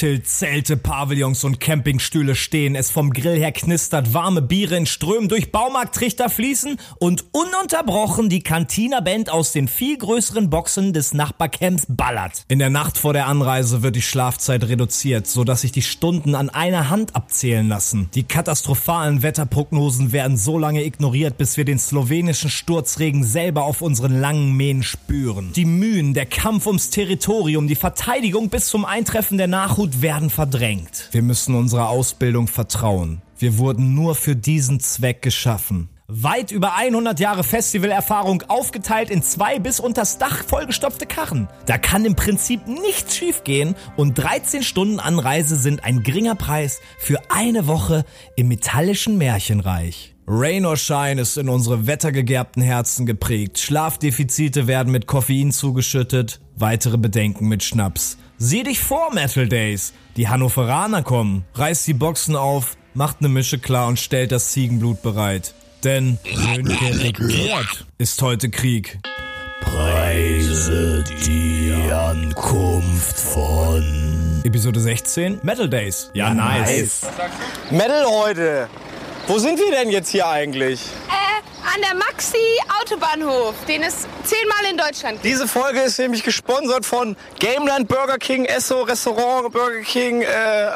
Tilt, Zelte, Pavillons und Campingstühle stehen. Es vom Grill her knistert, warme Biere in Strömen durch Baumarkttrichter fließen und ununterbrochen die Cantina-Band aus den viel größeren Boxen des Nachbarcamps ballert. In der Nacht vor der Anreise wird die Schlafzeit reduziert, sodass sich die Stunden an einer Hand abzählen lassen. Die katastrophalen Wetterprognosen werden so lange ignoriert, bis wir den slowenischen Sturzregen selber auf unseren langen Mähen spüren. Die Mühen, der Kampf ums Territorium, die Verteidigung bis zum Eintreffen der Nachhut werden verdrängt. Wir müssen unserer Ausbildung vertrauen. Wir wurden nur für diesen Zweck geschaffen. Weit über 100 Jahre Festivalerfahrung aufgeteilt in zwei bis unters Dach vollgestopfte Karren. Da kann im Prinzip nichts schiefgehen und 13 Stunden Anreise sind ein geringer Preis für eine Woche im metallischen Märchenreich. Rain or Shine ist in unsere wettergegerbten Herzen geprägt. Schlafdefizite werden mit Koffein zugeschüttet, weitere Bedenken mit Schnaps. Sieh dich vor, Metal Days. Die Hannoveraner kommen, reißt die Boxen auf, macht ne Mische klar und stellt das Ziegenblut bereit. Denn regiert ist heute Krieg. Preise die Ankunft von Episode 16 Metal Days. Ja, nice. Metal heute. Wo sind wir denn jetzt hier eigentlich? An der Maxi Autobahnhof, den es zehnmal in Deutschland gibt. Diese Folge ist nämlich gesponsert von Gameland, Burger King, Esso, Restaurant, Burger King äh,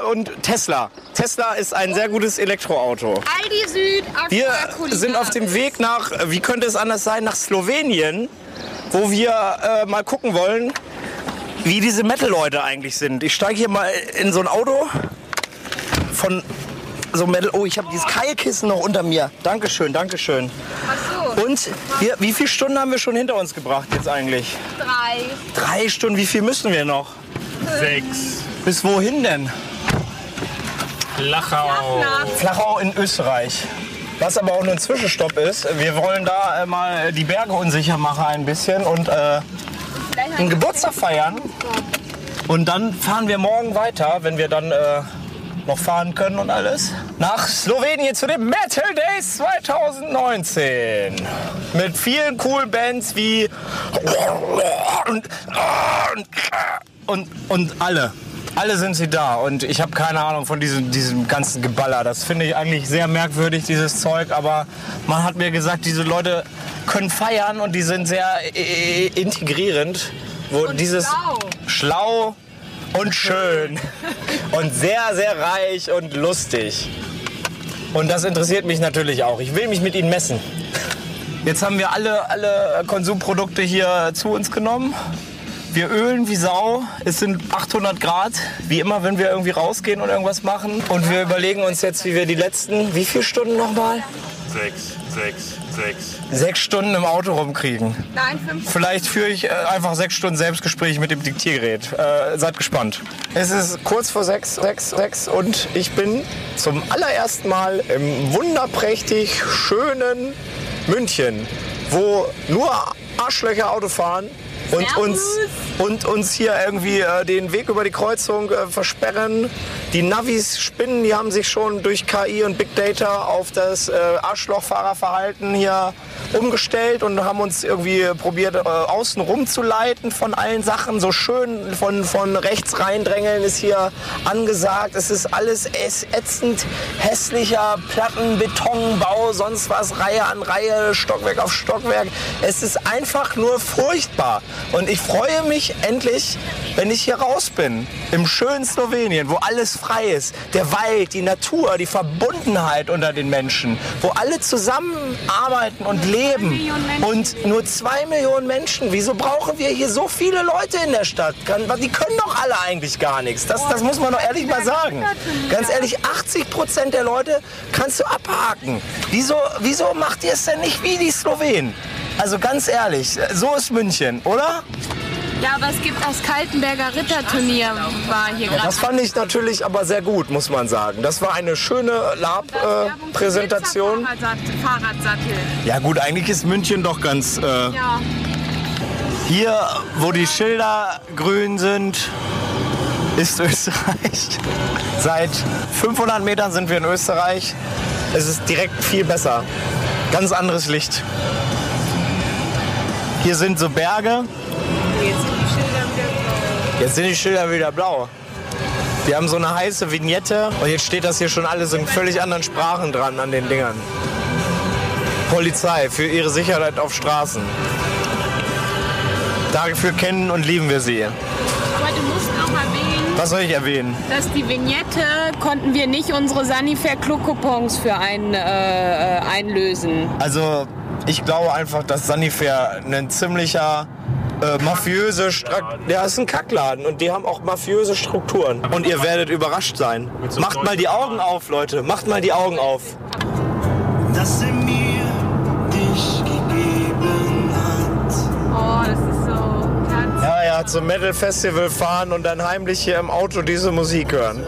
und Tesla. Tesla ist ein sehr gutes Elektroauto. Aldi Süd, Aqua Wir sind auf dem Weg nach, wie könnte es anders sein, nach Slowenien, wo wir äh, mal gucken wollen, wie diese Metal-Leute eigentlich sind. Ich steige hier mal in so ein Auto von so Metal. Oh, ich habe dieses Keilkissen noch unter mir. Dankeschön, Dankeschön. Ach so, Und wir, wie viele Stunden haben wir schon hinter uns gebracht jetzt eigentlich? drei. Drei Stunden, wie viel müssen wir noch? Sechs. Bis wohin denn? Lachau. Nach. Flachau in Österreich. Was aber auch nur ein Zwischenstopp ist. Wir wollen da äh, mal die Berge unsicher machen ein bisschen und äh, einen Geburtstag feiern. Und dann fahren wir morgen weiter, wenn wir dann äh, noch fahren können und alles, nach Slowenien zu den Metal Days 2019. Mit vielen coolen Bands wie und, und, und alle. Alle sind sie da und ich habe keine Ahnung von diesem, diesem ganzen Geballer. Das finde ich eigentlich sehr merkwürdig, dieses Zeug. Aber man hat mir gesagt, diese Leute können feiern und die sind sehr integrierend. Wo Und dieses schlau. schlau und schön und sehr, sehr reich und lustig. Und das interessiert mich natürlich auch. Ich will mich mit ihnen messen. Jetzt haben wir alle, alle Konsumprodukte hier zu uns genommen. Wir ölen wie Sau. Es sind 800 Grad, wie immer, wenn wir irgendwie rausgehen und irgendwas machen. Und wir überlegen uns jetzt, wie wir die letzten, wie viele Stunden nochmal? Sechs, sechs, sechs. Sechs Stunden im Auto rumkriegen. Nein, fünf. Vielleicht führe ich äh, einfach sechs Stunden Selbstgespräch mit dem Diktiergerät. Äh, seid gespannt. Es ist kurz vor sechs, sechs, sechs und ich bin zum allerersten Mal im wunderprächtig schönen München, wo nur Arschlöcher Auto fahren und uns, und uns hier irgendwie äh, den Weg über die Kreuzung äh, versperren. Die Navis spinnen, die haben sich schon durch KI und Big Data auf das äh, Arschlochfahrerverhalten hier umgestellt und haben uns irgendwie probiert, äh, außen rumzuleiten von allen Sachen. So schön von, von rechts reindrängeln ist hier angesagt. Es ist alles ätzend, hässlicher Plattenbetonbau, sonst was, Reihe an Reihe, Stockwerk auf Stockwerk. Es ist einfach nur furchtbar. Und ich freue mich endlich, wenn ich hier raus bin, im schönen Slowenien, wo alles frei ist. Der Wald, die Natur, die Verbundenheit unter den Menschen, wo alle zusammenarbeiten und leben. Und nur zwei Millionen Menschen. Wieso brauchen wir hier so viele Leute in der Stadt? Die können doch alle eigentlich gar nichts. Das, das muss man doch ehrlich mal sagen. Ganz ehrlich, 80 Prozent der Leute kannst du abhaken. Wieso, wieso macht ihr es denn nicht wie die Slowenen? Also ganz ehrlich, so ist München, oder? Ja, aber es gibt das Kaltenberger Ritterturnier, war hier gerade. Das fand ich natürlich aber sehr gut, muss man sagen. Das war eine schöne Lab-Präsentation. Fahrradsattel. Fahrradsattel. ja gut, eigentlich ist München doch ganz... Äh, Ja. Hier, wo die Schilder grün sind, ist Österreich. Seit 500 Metern sind wir in Österreich. Es ist direkt viel besser. Ganz anderes Licht. Hier sind so Berge. Jetzt sind die Schilder wieder blau. Jetzt sind die Schilder wieder blau. Die haben so eine heiße Vignette und jetzt steht das hier schon alles in völlig anderen Sprachen dran an den Dingern. Polizei für ihre Sicherheit auf Straßen. Dafür kennen und lieben wir sie. Aber du musst auch erwähnen, Was soll ich erwähnen? dass die Vignette konnten wir nicht unsere Sanifair Club-Coupons für ein, äh, äh, einlösen. Also, ich glaube einfach, dass Sanifair ein ziemlicher äh, mafiöse Strak Ja, ist ein Kackladen und die haben auch mafiöse Strukturen. Und ihr werdet überrascht sein. Macht mal die Augen auf, Leute. Macht mal die Augen auf. dass er mir dich gegeben hat. Oh, das ist so ganz... Ja, ja, zum Metal Festival fahren und dann heimlich hier im Auto diese Musik hören.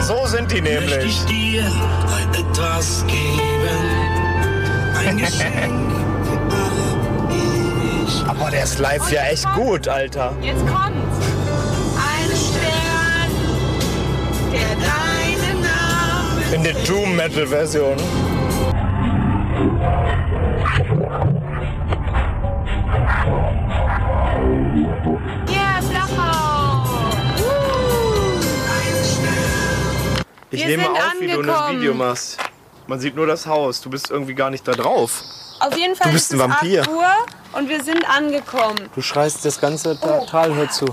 So sind die Möchte nämlich. ich dir heute etwas geben. Ein Geschenk für alle ewig. Aber der ist live ja echt gut, Alter. Jetzt kommt ein Stern, der deinen Namen In der Doom Metal Version. Ja, Flachau! Ich Wir nehme sind auf, wie du ein angekommen. Video machst. Man sieht nur das Haus. Du bist irgendwie gar nicht da drauf. Auf jeden Fall Du bist ist ein es Vampir. 8 Uhr und wir sind angekommen. Du schreist das ganze Tal hör zu.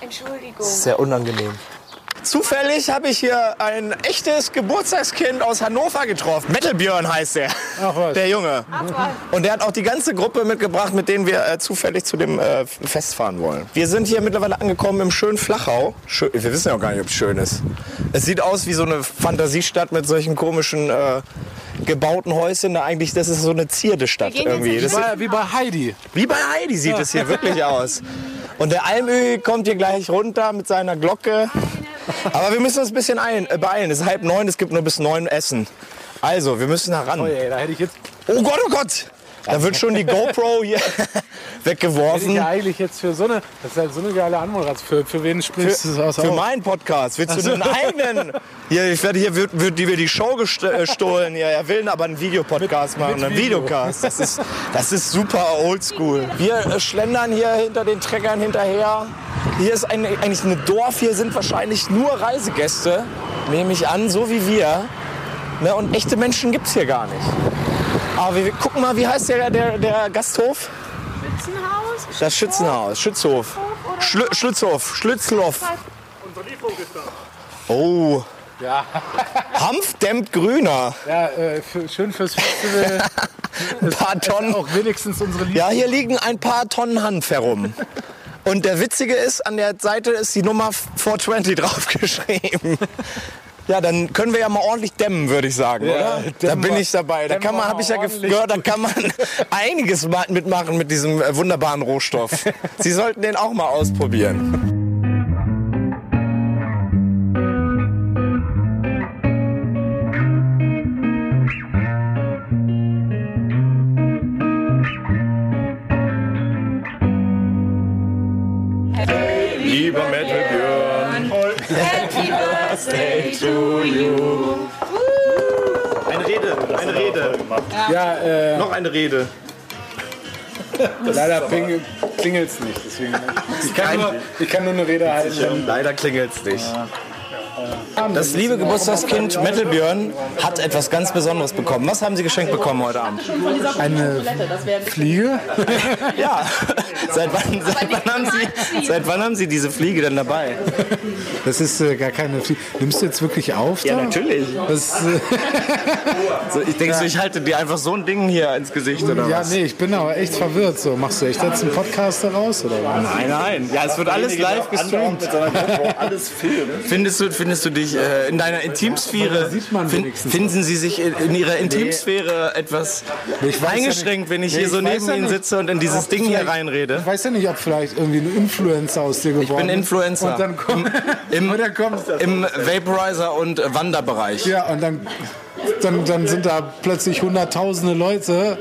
Entschuldigung. Sehr unangenehm. Zufällig habe ich hier ein echtes Geburtstagskind aus Hannover getroffen. Metal Björn heißt er. Der Junge. Und der hat auch die ganze Gruppe mitgebracht, mit denen wir äh, zufällig zu dem äh, Fest fahren wollen. Wir sind hier mittlerweile angekommen im schönen Flachau. Schön, wir wissen ja auch gar nicht, ob es schön ist. Es sieht aus wie so eine Fantasiestadt mit solchen komischen äh, gebauten Häuschen. Da eigentlich, das ist so eine Zierdestadt irgendwie. Das ist, Wie bei Heidi. wie bei Heidi sieht es hier wirklich aus. Und der Almö kommt hier gleich runter mit seiner Glocke. Aber wir müssen uns ein bisschen ein, äh, beeilen. Es ist halb neun, es gibt nur bis neun Essen. Also, wir müssen heran. Ey, da hätte ich jetzt Oh Gott, oh Gott! Da wird schon die GoPro hier weggeworfen. ja eigentlich jetzt für so eine, das ist halt so eine geile Anmoderation. Für, für wen sprichst du das aus? Für meinen Podcast. Willst du einen eigenen? Hier, ich werde hier wird, wird die die Show äh, gestohlen. Hier. Er will aber einen Videopodcast machen, einen Video. Videocast. Das ist, das ist super oldschool. Wir äh, schlendern hier hinter den Treckern hinterher. Hier ist ein, eigentlich ein Dorf. Hier sind wahrscheinlich nur Reisegäste, nehme ich an, so wie wir. Ne? Und echte Menschen gibt es hier gar nicht. Aber wir, wir gucken mal, wie heißt der, der, der Gasthof? Das Schützenhaus, Schützhof. Schlü Schlützhof, Schlützloff. Oh. Ja, Hanf dämmt grüner. ja äh, für, schön fürs Festival. Ein paar Tonnen. Auch wenigstens unsere Liebe. Ja, hier liegen ein paar Tonnen Hanf herum. Und der Witzige ist, an der Seite ist die Nummer 420 draufgeschrieben. Ja, dann können wir ja mal ordentlich dämmen, würde ich sagen, Ja, oder? Da bin ich dabei. Da kann man, habe ich ja gehört, da kann man einiges ma- mitmachen mit diesem äh, wunderbaren Rohstoff. Sie sollten den auch mal ausprobieren. Ja, äh, noch eine Rede. leider ping, klingelt's nicht. Deswegen, ich, kann nur, ich kann nur eine Rede halten. Leider klingelt's nicht. Das liebe Geburtstagskind Metal Björn hat etwas ganz Besonderes bekommen. Was haben Sie geschenkt bekommen heute Abend? Eine Fliege? Ja. Seit wann, seit wann, haben, Sie, seit wann haben Sie diese Fliege denn dabei? Das ist äh, gar keine Fliege. Nimmst du jetzt wirklich auf? Ja, da? natürlich. Das, äh, So, ich denke, so, ich halte dir einfach so ein Ding hier ins Gesicht oder ja, was? nee, ich bin aber echt verwirrt. So, machst du echt jetzt einen Podcast daraus? Oder was? Nein, nein. Ja, es wird alles live gestreamt. alles filmen. Findest du, findest du dich äh, in deiner Intimsphäre, sieht man fin- wenigstens. finden Sie sich in, in Ihrer Intimsphäre etwas Ich weiß ja eingeschränkt, wenn ich Nee, hier ich so weiß neben Ihnen sitze und in dieses ob Ding hier reinrede? Ich weiß ja nicht, ob vielleicht irgendwie ein Influencer aus dir geworden Ich bin Influencer. Und dann kommt, Im, und dann kommt im Vaporizer und Wanderbereich. ja, und dann dann, dann sind da plötzlich hunderttausende Leute,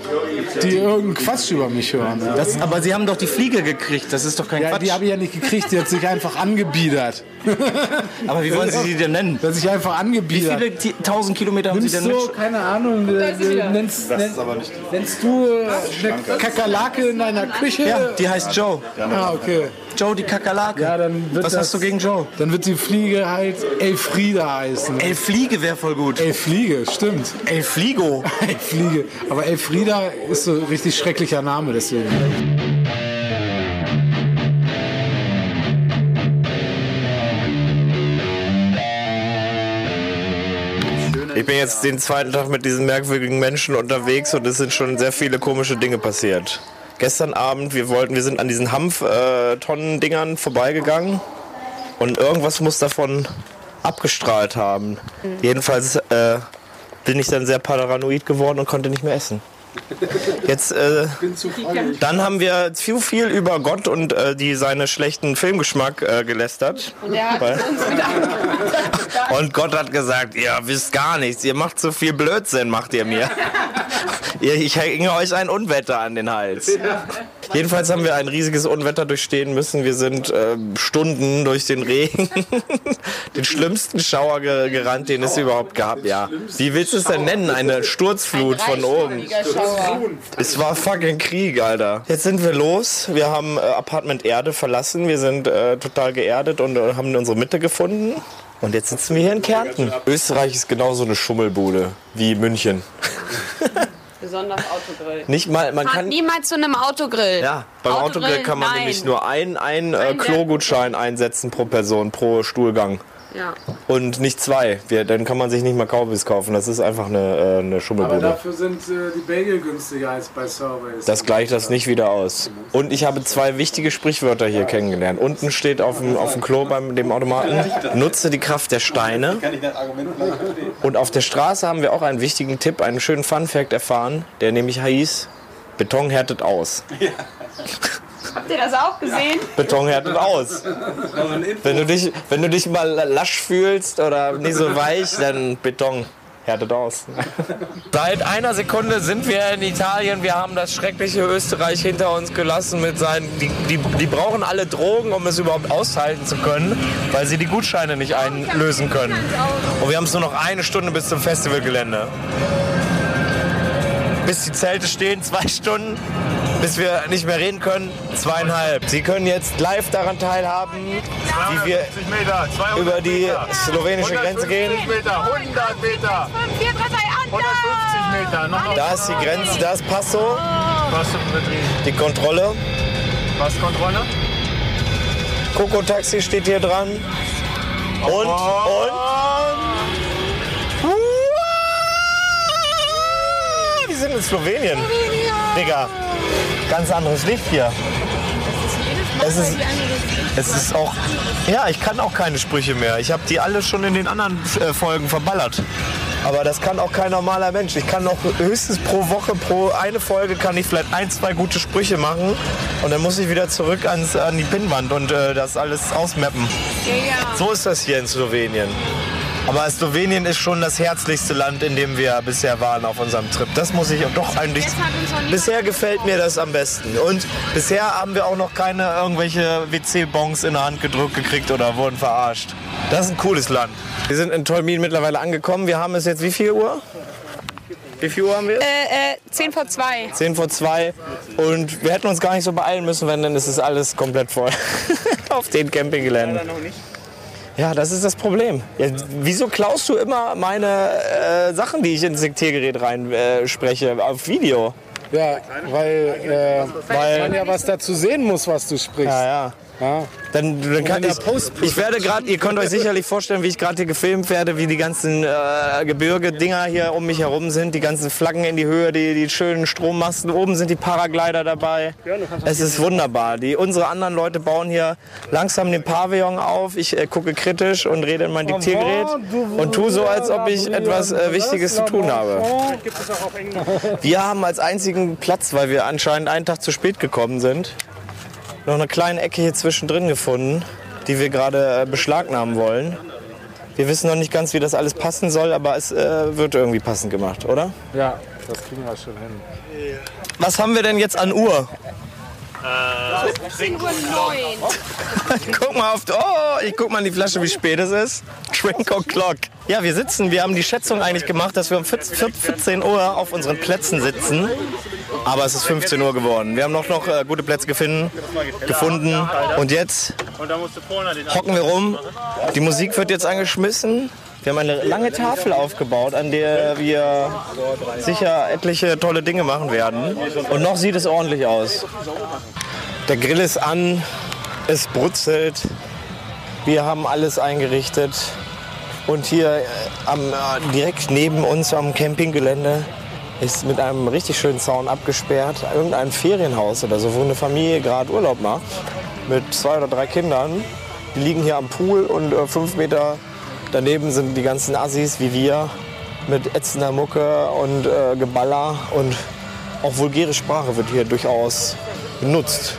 die irgendeinen Quatsch über mich hören. Das, aber Sie haben doch die Fliege gekriegt, das ist doch kein ja Quatsch. die habe ich ja nicht gekriegt, die hat sich einfach angebiedert. aber wie wollen Sie sie denn nennen? Die hat sich einfach Wie angebiedert. viele Ti- tausend Kilometer haben Sie Nimmst denn du, mit? keine Ahnung, äh, nennst, nennst, nennst du äh, eine Kakerlake in deiner Küche? Ja, die heißt Joe. Ah, okay. Joe die Kakerlake. Ja, dann wird Was das, hast du gegen Joe? Dann wird die Fliege halt Elfriede heißen. El Fliege wäre voll gut. Elfliege, stimmt. El Fligo. Elfliege. Aber Elfrieda ist so ein richtig schrecklicher Name, deswegen. Ich bin jetzt den zweiten Tag mit diesen merkwürdigen Menschen unterwegs und es sind schon sehr viele komische Dinge passiert. Gestern Abend, wir wollten, wir sind an diesen Hanf-Tonnen-Dingern vorbeigegangen und irgendwas muss davon abgestrahlt haben. Jedenfalls äh, bin ich dann sehr paranoid geworden und konnte nicht mehr essen. Jetzt, äh, dann haben wir zu viel über Gott und äh, die seine schlechten Filmgeschmack äh, gelästert. Wieder Und Gott hat gesagt, ihr wisst gar nichts, ihr macht so viel Blödsinn, macht ihr mir. Ich hänge euch ein Unwetter an den Hals. Jedenfalls haben wir ein riesiges Unwetter durchstehen müssen. Wir sind ähm, Stunden durch den Regen, den schlimmsten Schauer ge gerannt, den es überhaupt gab. Ja, wie willst du es denn nennen? Eine Sturzflut von oben. Es war fucking Krieg, Alter. Jetzt sind wir los. Wir haben äh, Apartment Erde verlassen. Wir sind äh, total geerdet und äh, haben unsere Mitte gefunden. Und jetzt sitzen wir hier in Kärnten. Österreich ist genauso eine Schummelbude wie München. Besonders Autogrill. Nicht mal, man Fahrt kann. niemals zu einem Autogrill. Ja, beim Autogrill kann man nein. nämlich nur einen, einen äh, Klogutschein einsetzen pro Person, pro Stuhlgang. Ja. Und nicht zwei. Wir, dann kann man sich nicht mal Kaubis kaufen. Das ist einfach eine, äh, eine Aber Schummelbude. dafür sind äh, die Bagel günstiger als bei Surveys. Das gleicht das nicht wieder aus. Und ich habe zwei wichtige Sprichwörter hier kennengelernt. Unten steht auf dem, auf dem Klo beim dem Automaten, nutze die Kraft der Steine. Und auf der Straße haben wir auch einen wichtigen Tipp, einen schönen Fun-Fact erfahren, der nämlich hieß, Beton härtet aus. Habt ihr das auch gesehen? Beton härtet aus. Wenn du dich, wenn du dich mal lasch fühlst oder nicht so weich, dann Beton härtet aus. Seit einer Sekunde sind wir in Italien. Wir haben das schreckliche Österreich hinter uns gelassen mit seinen. Die, die, die brauchen alle Drogen, um es überhaupt aushalten zu können, weil sie die Gutscheine nicht einlösen können. Und wir haben es nur noch eine Stunde bis zum Festivalgelände. Bis die Zelte stehen, zwei Stunden. Bis wir nicht mehr reden können, zweieinhalb. Sie können jetzt live daran teilhaben, wie wir 250 Meter, 200 über die Meter, slowenische Grenze 150 gehen. Meter, 100 Meter, 4, 3, 2, 150 Meter, noch Da ist die Grenze, da ist Passo, die Kontrolle. Passkontrolle. Coco-Taxi steht hier dran. Und, und. Wir sind in Slowenien. Digga, ganz anderes Licht hier. Es ist, es ist auch. Ja, ich kann auch keine Sprüche mehr. Ich habe die alle schon in den anderen äh, Folgen verballert. Aber das kann auch kein normaler Mensch. Ich kann noch höchstens pro Woche, pro eine Folge kann ich vielleicht ein, zwei gute Sprüche machen. Und dann muss ich wieder zurück ans, an die Pinnwand und äh, das alles ausmappen. So ist das hier in Slowenien. Aber Slowenien ist schon das herzlichste Land, in dem wir bisher waren auf unserem Trip. Das muss ich doch eigentlich. Noch Bisher gefällt mir das am besten. Und bisher haben wir auch noch keine irgendwelche WC-Bons in der Hand gedrückt gekriegt oder wurden verarscht. Das ist ein cooles Land. Wir sind in Tolmin mittlerweile angekommen. Wir haben es jetzt wie viel Uhr? Wie viel Uhr haben wir? Äh, äh, 10 vor 2. 10 vor 2. Und wir hätten uns gar nicht so beeilen müssen, wenn dann ist es alles komplett voll. Auf den Campinggeländen. Ja, das ist das Problem. Ja, wieso klaust du immer meine äh, Sachen, die ich ins Diktiergerät rein äh, spreche, auf Video? Ja, weil, äh, Weil- man ja was dazu sehen muss, was du sprichst. Ja, ja. Ja. Dann, dann kann ich, ich werde gerade, ihr könnt euch sicherlich vorstellen, wie ich gerade hier gefilmt werde, wie die ganzen äh, Gebirge-Dinger hier um mich herum sind, die ganzen Flaggen in die Höhe, die, die schönen Strommasten, oben sind die Paraglider dabei. Es ist wunderbar. Die, unsere anderen Leute bauen hier langsam den Pavillon auf. Ich äh, gucke kritisch und rede in mein Diktiergerät und tue so, als ob ich etwas äh, Wichtiges zu tun habe. Wir haben als einzigen Platz, weil wir anscheinend einen Tag zu spät gekommen sind, noch eine kleine Ecke hier zwischendrin gefunden, die wir gerade äh, beschlagnahmen wollen. Wir wissen noch nicht ganz, wie das alles passen soll, aber es äh, wird irgendwie passend gemacht, oder? Ja, das kriegen wir schon hin. Was haben wir denn jetzt an Uhr? Nur neun. Guck mal auf. Oh, ich guck mal in die Flasche, wie spät es ist. Drink o'clock. Ja, wir sitzen. Wir haben die Schätzung eigentlich gemacht, dass wir um 14 14 Uhr auf unseren Plätzen sitzen. Aber es ist 15 Uhr geworden. Wir haben noch, noch äh, gute Plätze gefunden, gefunden. Und jetzt hocken wir rum. Die Musik wird jetzt angeschmissen. Wir haben eine lange Tafel aufgebaut, an der wir sicher etliche tolle Dinge machen werden. Und noch sieht es ordentlich aus. Der Grill ist an, es brutzelt. Wir haben alles eingerichtet. Und hier äh, am, äh, direkt neben uns am Campinggelände ist mit einem richtig schönen Zaun abgesperrt irgendein Ferienhaus oder so, wo eine Familie gerade Urlaub macht mit zwei oder drei Kindern. Die liegen hier am Pool und äh, fünf Meter daneben sind die ganzen Assis wie wir mit ätzender Mucke und äh, Geballer und auch vulgäre Sprache wird hier durchaus benutzt.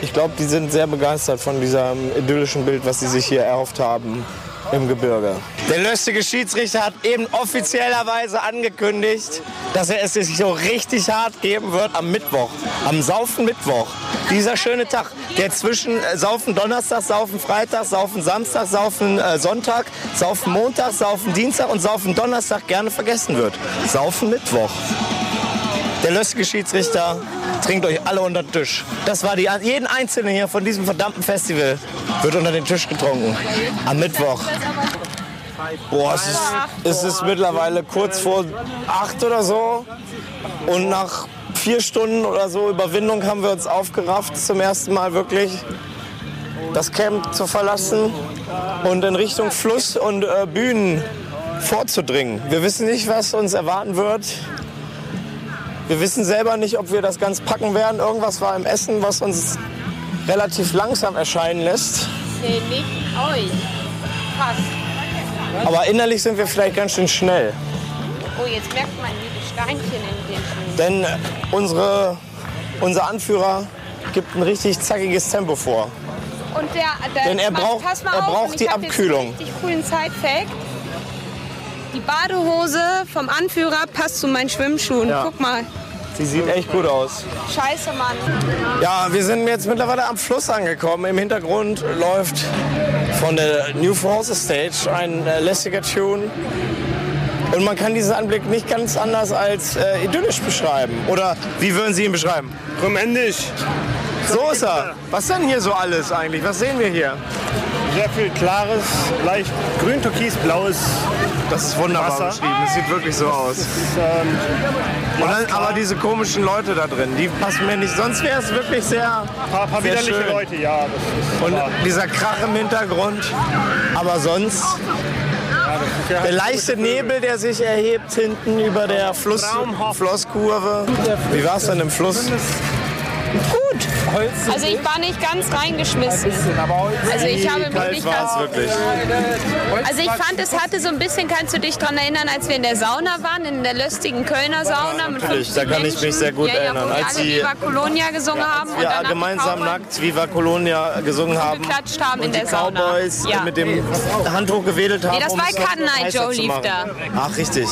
Ich glaube, die sind sehr begeistert von diesem idyllischen Bild, was sie sich hier erhofft haben im Gebirge. Der löstige Schiedsrichter hat eben offiziellerweise angekündigt, dass er es sich so richtig hart geben wird am Mittwoch, am Saufen Mittwoch. Dieser schöne Tag, der zwischen äh, Saufen Donnerstag, Saufen Freitag, Saufen Samstag, Saufen äh, Sonntag, Saufen Montag, Saufen Dienstag und Saufen Donnerstag gerne vergessen wird. Saufen Mittwoch. Der löstige Schiedsrichter trinkt euch alle unter den Tisch. Das war die, jeden einzelnen hier von diesem verdammten Festival wird unter den Tisch getrunken. Am Mittwoch. Boah, es ist, es ist mittlerweile kurz vor acht oder so. Und nach vier Stunden oder so Überwindung haben wir uns aufgerafft, zum ersten Mal wirklich das Camp zu verlassen und in Richtung Fluss und äh, Bühnen vorzudringen. Wir wissen nicht, was uns erwarten wird. Wir wissen selber nicht, ob wir das ganz packen werden. Irgendwas war im Essen, was uns relativ langsam erscheinen lässt. Nee, nicht euch. Fast. Aber innerlich sind wir vielleicht ganz schön schnell. Oh, jetzt merkt man die Steinchen in den Schnee. Denn äh, unsere, unser Anführer gibt ein richtig zackiges Tempo vor. Und der, der Denn er braucht- mal er auf, braucht die hab jetzt Abkühlung. einen richtig coolen Side-Fact. Die Badehose vom Anführer passt zu meinen Schwimmschuhen. Ja. Guck mal. Sie sieht echt gut aus. Scheiße, Mann. Ja, wir sind jetzt mittlerweile am Fluss angekommen. Im Hintergrund läuft von der New Forces Stage ein äh, lässiger Tune. Und man kann diesen Anblick nicht ganz anders als äh, idyllisch beschreiben. Oder wie würden Sie ihn beschreiben? Romantisch. So ist er. Was denn hier so alles eigentlich? Was sehen wir hier? Sehr viel klares, leicht grün, türkis, blaues. Das ist wunderbar Wasser. beschrieben. Es sieht wirklich so aus. Ähm, Und dann, aber diese komischen Leute da drin, die passen mir nicht. Sonst wäre es wirklich sehr, paar, paar sehr widerliche schön. Leute, ja. Ist Und dieser Krach im Hintergrund. Aber sonst Ja, der leichte Nebel, der sich erhebt hinten über der Fluss. Flusskurve. Wie war es denn im Fluss? Gut. Also ich war nicht ganz reingeschmissen. Also ich habe mich nicht ganz... wirklich. Also ich fand, es hatte so ein bisschen, kannst du dich daran erinnern, als wir in der Sauna waren, in der lustigen Kölner Sauna mit natürlich, 50 da kann ich mich sehr gut ja, ja, erinnern. Wir Als die- Viva Colonia gesungen haben und Wir danach die gemeinsam nackt Viva Colonia gesungen haben. geklatscht haben in und die der Sauna. Cowboys Ja. mit dem Handtuch gewedelt haben. Nee, das um war Night heißer Joe lief da. Ach, richtig.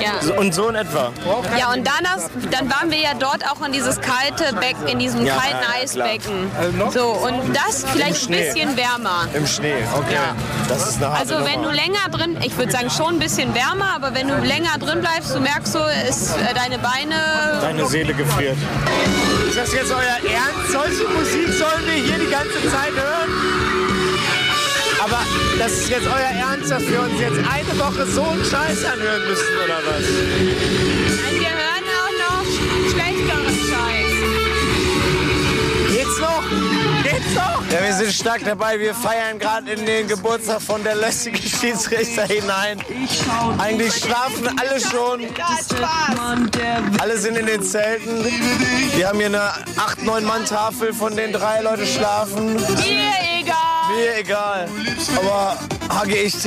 Ja. Und so in etwa. Ja, und danach, dann waren wir ja dort auch in dieses kalte Becken, in diesem Ja, kalten ja, Eisbecken. So, und das vielleicht ein bisschen wärmer. Im Schnee, okay. Ja. Das ist eine harte Also wenn du Nummer. länger drin, ich würde sagen schon ein bisschen wärmer, aber wenn du länger drin bleibst, du merkst so, ist äh, deine Beine. Deine Seele gefriert. Ist das jetzt euer Ernst? Solche Musik sollen wir hier die ganze Zeit hören? Aber das ist jetzt euer Ernst, dass wir uns jetzt eine Woche so einen Scheiß anhören müssen, oder was? Nein, wir hören auch noch schlechteren noch? Geht's noch? Ja, wir sind stark dabei. Wir feiern gerade in den Geburtstag von der lästigen Schiedsrichter hinein. Eigentlich schlafen alle schon. Alle sind in den Zelten. Wir haben hier eine 8-9 Mann Tafel, von denen drei Leute schlafen. Mir egal. Mir egal. Aber HGXT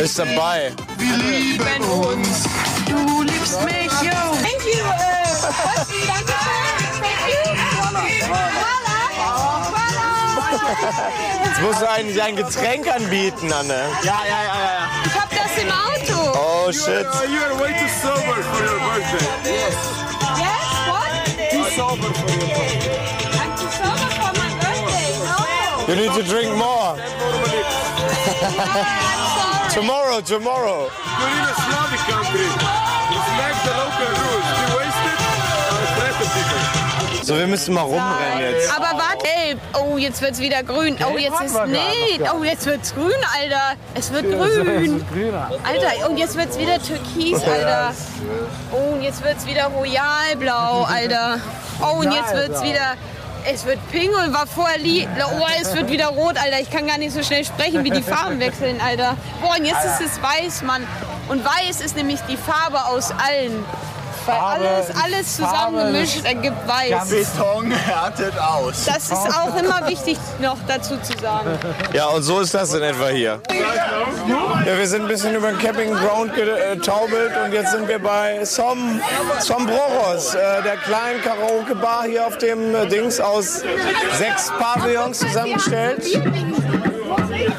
ist dabei. lieben uns. Du liebst mich, yo. Thank you. Danke. Thank you. Jetzt musst du eigentlich ein Getränk anbieten, Anne. Ja, ja, ja, ja. Ich hab das im Auto. Oh shit. you are way too sober for your birthday. Yes, what? Too sober for your birthday. I'm too sober for my birthday. No. You need to drink more. Tomorrow, tomorrow. You're in a Slavic country. Respect the local rules. Be wasted or threaten people. So, wir müssen mal rumrennen jetzt. Aber warte, ey, oh, jetzt wird's wieder grün. Oh, jetzt ist, nee, oh, jetzt wird's grün, Alter. Es wird grün. Alter, und jetzt wird's wieder türkis, Alter. Oh, und jetzt wird's wieder royalblau, Alter. Oh, und jetzt wird's wieder, es wird pink und war vorher li Oh, es wird wieder rot, Alter. Ich kann gar nicht so schnell sprechen, wie die Farben wechseln, Alter. Boah, und jetzt ist es weiß, Mann. Und weiß ist nämlich die Farbe aus allen. Weil alles, alles zusammengemischt ergibt weiß. Beton härtet aus. Das ist auch immer wichtig noch dazu zu sagen. Ja, und so ist das in etwa hier. Ja, wir sind ein bisschen über den Campingground getaubelt und jetzt sind wir bei Som, Sombroros, äh, der kleinen Karaoke-Bar hier auf dem äh, Dings aus sechs Pavillons zusammengestellt.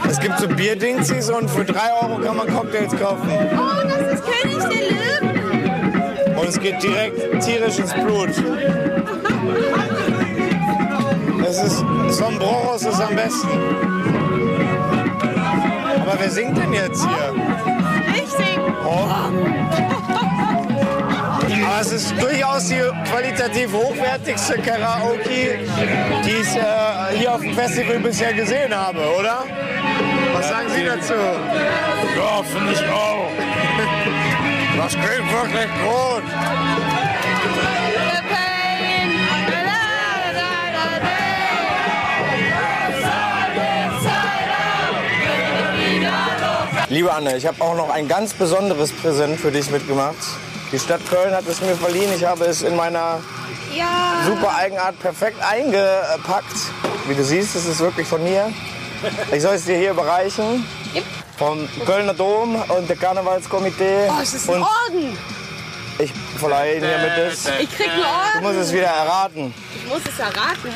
Es gibt so Bierdingsies und für drei Euro kann man Cocktails kaufen. Oh, das ist König der. Und es geht direkt tierisch ins Blut. Es ist, Sombroros ist am besten. Aber wer singt denn jetzt hier? Ich sing. Aber es ist durchaus die qualitativ hochwertigste Karaoke, die ich äh, hier auf dem Festival bisher gesehen habe, oder? Was sagen Sie dazu? Ja, finde ich auch. Das klingt wirklich gut. Liebe Anne, ich habe auch noch ein ganz besonderes Präsent für dich mitgemacht. Die Stadt Köln hat es mir verliehen. Ich habe es in meiner Ja. super Eigenart perfekt eingepackt. Wie du siehst, es ist wirklich von mir. Ich soll es dir hier überreichen. Vom Kölner Dom und der Karnevalskomitee. Oh, es ist ein Orden. ich verleihe ihn hiermit das. Ich krieg einen Du Orden. musst es wieder erraten. Ich muss es erraten.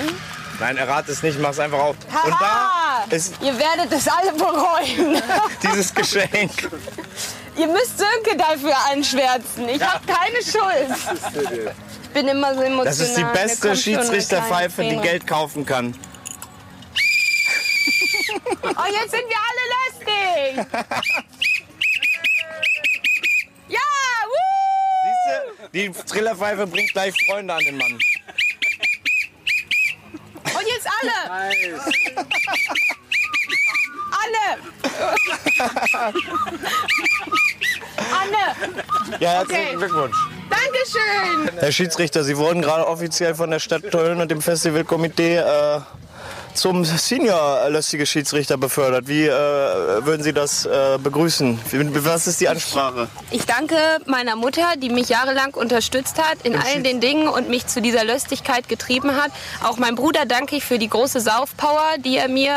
Nein, errate es nicht, mach es einfach auf. Und da Haha. ist Ihr werdet es alle bereuen. dieses Geschenk. Ihr müsst Sönke dafür anschwärzen. Ich habe keine Schuld. Ich bin immer so emotional. Das ist die beste Schiedsrichterpfeife, die. Geld kaufen kann. Oh, jetzt sind wir alle lustig. Ja, wuh! Siehst du, die Trillerpfeife bringt gleich Freunde an den Mann. Und jetzt alle. Alle. Anne, Ja, herzlichen Okay. Glückwunsch. Dankeschön. Herr Schiedsrichter, Sie wurden gerade offiziell von der Stadt Köln und dem Festivalkomitee äh, zum Senior lustige Schiedsrichter befördert. Wie äh, würden Sie das äh, begrüßen? Was ist die Ansprache? Ich danke meiner Mutter, die mich jahrelang unterstützt hat in all den Dingen und mich zu dieser Lustigkeit getrieben hat. Auch meinem Bruder danke ich für die große Saufpower, die er mir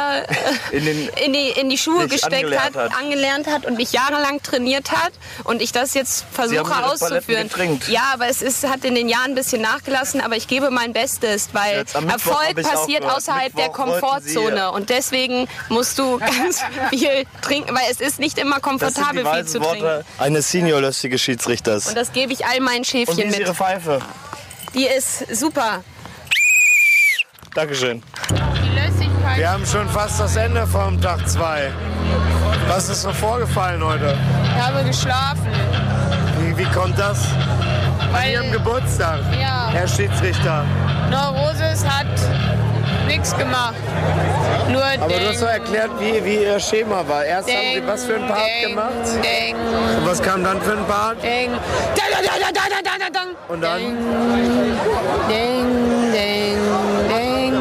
äh, In den- in, die, in die Schuhe gesteckt hat, hat. angelernt hat und mich jahrelang trainiert hat und ich das jetzt versuche auszuführen. Ja, aber es ist, hat in den Jahren ein bisschen nachgelassen, aber ich gebe mein Bestes, weil Erfolg passiert außerhalb der Mittwoch wollten Komfortzone Sie- und deswegen musst du ganz viel trinken, weil es ist nicht immer Das sind die komfortabel viel zu trinken. Worte eines Senior lustige Schiedsrichters. Und das gebe ich all meinen Und wie Schäfchen ist mit. Ihre Pfeife? Die ist super. Dankeschön. Wir haben schon fast das Ende vom Tag 2. Was ist so vorgefallen heute? Ich habe geschlafen. Wie, wie kommt das? An Ihrem Geburtstag, Ja. Herr Schiedsrichter. Neurosis hat nichts gemacht. Nur Aber du hast doch erklärt, wie, wie Ihr Schema war. Erst haben Sie was für einen Part gemacht Ding, und was kam dann für ein Part? ding. Da. Und dann? Ding, ding, ding.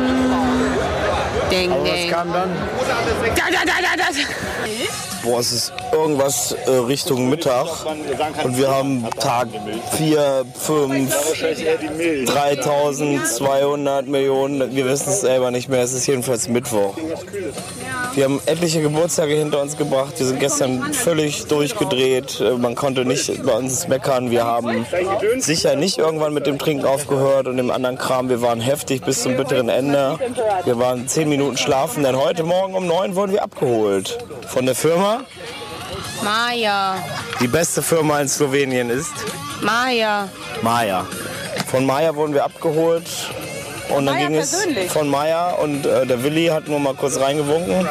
Ding, Aber was ding. kam dann? Da, da, da, da, da. Boah, es ist irgendwas äh, Richtung Mittag. Und wir haben Tag 4, 5, 3200 Millionen, wir wissen es selber nicht mehr, es ist jedenfalls Mittwoch. Wir haben etliche Geburtstage hinter uns gebracht, wir sind gestern völlig durchgedreht, Äh, man konnte nicht bei uns meckern, wir haben sicher nicht irgendwann mit dem Trinken aufgehört und dem anderen Kram, wir waren heftig bis zum bitteren Ende. Wir waren 10 Minuten schlafen, denn heute Morgen um 9 wurden wir abgeholt von der Firma, Maja. die beste Firma in Slowenien ist. Maja. Maya. Von Maya wurden wir abgeholt und dann Maya ging es persönlich? von Maya und äh, der Willi hat nur mal kurz reingewunken,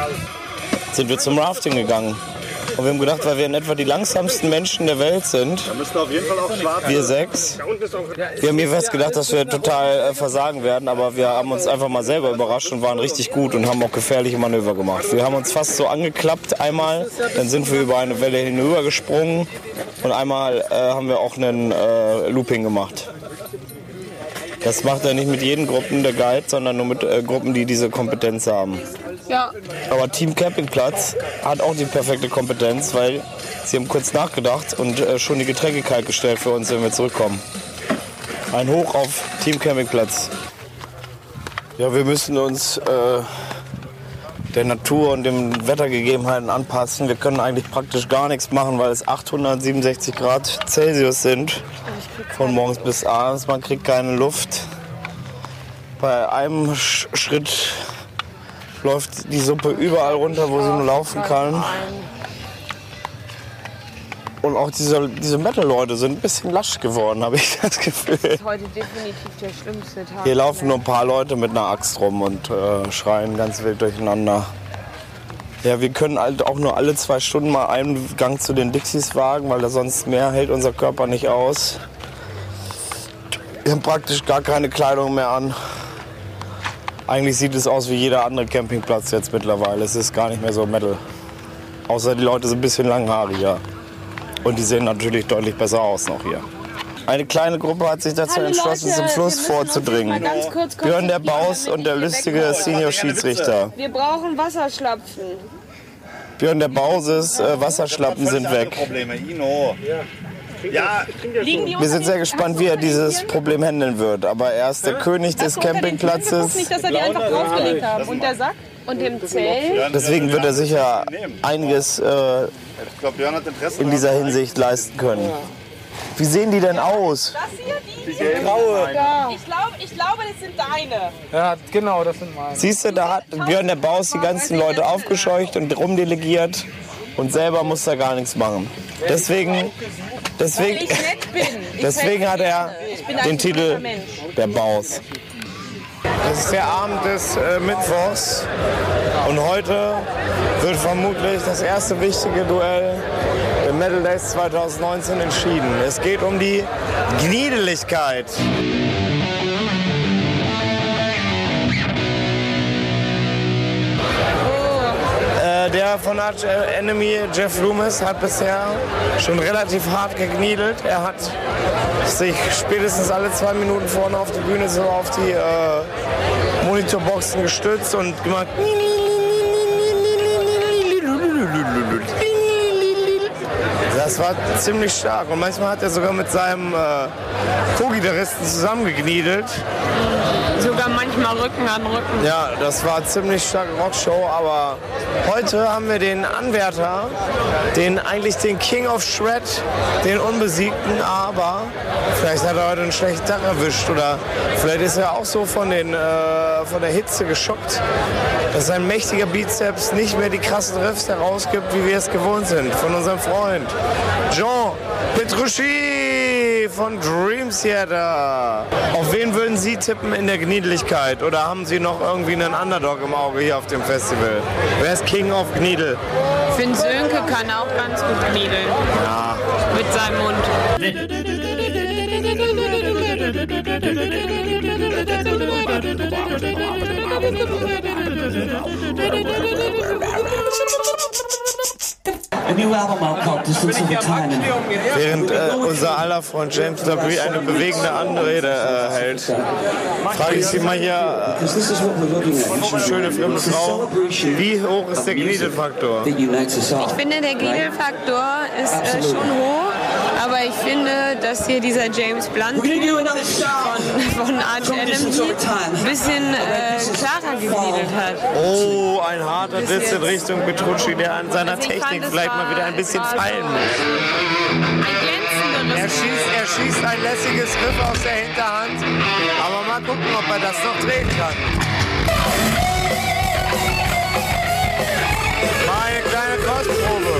sind wir zum Rafting gegangen. Und wir haben gedacht, weil wir in etwa die langsamsten Menschen der Welt sind, Müsste auf jeden Fall auch schwarz. wir sechs, wir haben jeweils gedacht, dass wir total äh, versagen werden, aber wir haben uns einfach mal selber überrascht und waren richtig gut und haben auch gefährliche Manöver gemacht. Wir haben uns fast so angeklappt einmal, dann sind wir über eine Welle hinübergesprungen und einmal äh, haben wir auch einen äh, Looping gemacht. Das macht er nicht mit jedem Gruppen der Guide, sondern nur mit äh, Gruppen, die diese Kompetenz haben. Ja. Aber Team Campingplatz hat auch die perfekte Kompetenz, weil sie haben kurz nachgedacht und äh, schon die Getränke kalt gestellt für uns, wenn wir zurückkommen. Ein Hoch auf Team Campingplatz. Ja, wir müssen uns äh, der Natur und den Wettergegebenheiten anpassen. Wir können eigentlich praktisch gar nichts machen, weil es 867 Grad Celsius sind. Von morgens bis abends. Man kriegt keine Luft. Bei einem Sch Schritt läuft die Suppe überall runter, wo sie nur laufen kann. Und auch diese, diese Metal-Leute sind ein bisschen lasch geworden, habe ich das Gefühl. Heute definitiv der schlimmste Tag. Hier laufen nur ein paar Leute mit einer Axt rum und äh, schreien ganz wild durcheinander. Ja, wir können halt auch nur alle zwei Stunden mal einen Gang zu den Dixies wagen, weil da sonst mehr hält unser Körper nicht aus. Wir haben praktisch gar keine Kleidung mehr an. Eigentlich sieht es aus wie jeder andere Campingplatz jetzt mittlerweile. Es ist gar nicht mehr so Metal. Außer die Leute sind ein bisschen langhaariger. Und die sehen natürlich deutlich besser aus noch hier. Eine kleine Gruppe hat sich dazu Hallo entschlossen, Leute, zum Fluss vorzudringen. kurz Björn der Baus und der lustige. Senior-Schiedsrichter. Wir brauchen Wasserschlapfen. Björn der Bauses äh, Wasserschlappen sind weg. Probleme, Ino. Ja, Die Wir sind sehr gespannt, wie er dieses Problem handeln wird. Aber er ist der König des Guck nicht, Campingplatzes. dass er die einfach draufgelegt haben. Und der Sack und dem Zelt. Deswegen wird er sicher einiges äh, ich in dieser Hinsicht leisten können. Wie sehen die denn aus? Das hier, die? Graue. Ich glaube, ich glaube, das sind deine. Ja, genau, das sind meine. Siehst du, da hat Björn der Baus die ganzen Leute aufgescheucht und rumdelegiert und selber muss er gar nichts machen. Deswegen, deswegen, deswegen hat er den Titel der Baus. Es ist der Abend des äh, Mittwochs und heute wird vermutlich das erste wichtige Duell der Metal Days 2019 entschieden. Es geht um die Gniedeligkeit. Der von Arch Enemy, Jeff Loomis, hat bisher schon relativ hart gegniedelt. Er hat sich spätestens alle zwei Minuten vorne auf die Bühne so auf die äh, Monitorboxen gestützt und gemacht. Das war ziemlich stark und manchmal hat er sogar mit seinem äh, Co-Gitarristen zusammengekniedelt. Sogar manchmal Rücken an Rücken. Ja, das war ziemlich starke Rockshow, aber heute haben wir den Anwärter, den eigentlich den King of Shred, den Unbesiegten, aber vielleicht hat er heute einen schlechten Tag erwischt oder vielleicht ist er auch so von, den, äh, von der Hitze geschockt, dass sein mächtiger Bizeps nicht mehr die krassen Riffs herausgibt, wie wir es gewohnt sind von unserem Freund Jean Petrucci von Dream Theater. Auf wen würden Sie tippen in der Gniedeligkeit? Oder haben Sie noch irgendwie einen Underdog im Auge hier auf dem Festival? Wer ist King of Gniedel? Finn Sönke kann auch ganz gut kniedeln. Ja. Mit seinem Mund. A new album out called Distance Over Time. And Während äh, unser aller Freund James Labrie eine bewegende Anrede äh, hält, frage ich Sie mal hier, äh, schöne fremde Frau, wie hoch ist der all. Ich finde, der Gnidl-Faktor ist äh, schon hoch, aber ich finde, dass hier dieser James Blunt von, von Arch Enemy ein bisschen äh, klarer gegliedert hat. Oh, ein harter Witz in. Richtung Petrucci, der an seiner Also Technik vielleicht war- mal wieder ein bisschen es war feilen so muss. Ein Er schießt, er schießt ein lässiges Riff aus der Hinterhand, aber mal gucken, ob er das noch drehen kann. Mal eine kleine Kostprobe.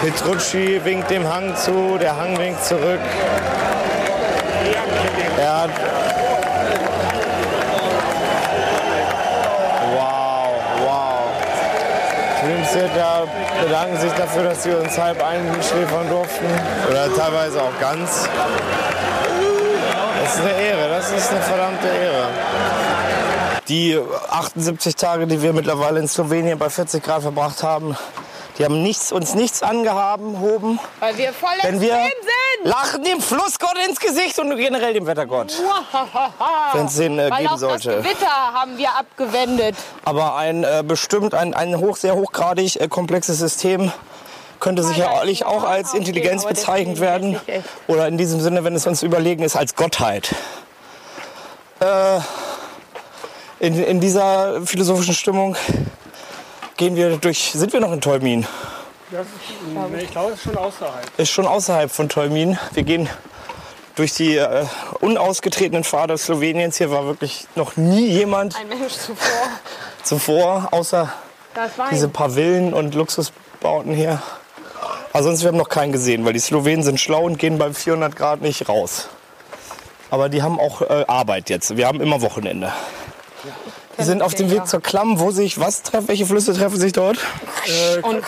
Petrucci winkt dem Hang zu, der Hang winkt zurück. Er hat Theater bedanken sich dafür, dass sie uns halb einschläfern durften. Oder teilweise auch ganz. Das ist eine Ehre, das ist eine verdammte Ehre. Die 78 Tage, die wir mittlerweile in Slowenien bei 40 Grad verbracht haben, die haben nichts, uns nichts angehoben, Weil wir voll wenn wir sind. lachen dem Flussgott ins Gesicht und generell dem Wettergott. Wenn es den äh, Weil geben auch sollte. das Gewitter haben wir abgewendet. Aber ein äh, bestimmt ein, ein hoch, sehr hochgradig äh, komplexes System könnte sicherlich auch als Intelligenz bezeichnet werden. Oder in diesem Sinne, wenn es uns überlegen ist, als Gottheit. Äh, in, in dieser philosophischen Stimmung gehen wir durch. Sind wir noch in Tolmin? Das ist, nee, ich glaube, ist schon außerhalb. Ist schon außerhalb von Tolmin. Wir gehen durch die äh, unausgetretenen Pfade Sloweniens. Hier war wirklich noch nie jemand Ein Mensch zuvor. zuvor, außer diese paar Villen und Luxusbauten hier. Aber sonst, wir haben noch keinen gesehen, weil die Slowenen sind schlau und gehen bei 400 Grad nicht raus. Aber die haben auch äh, Arbeit jetzt. Wir haben immer Wochenende. Wir sind auf dem Weg zur Klamm, wo sich was trefft. Welche Flüsse treffen sich dort? Äh, Und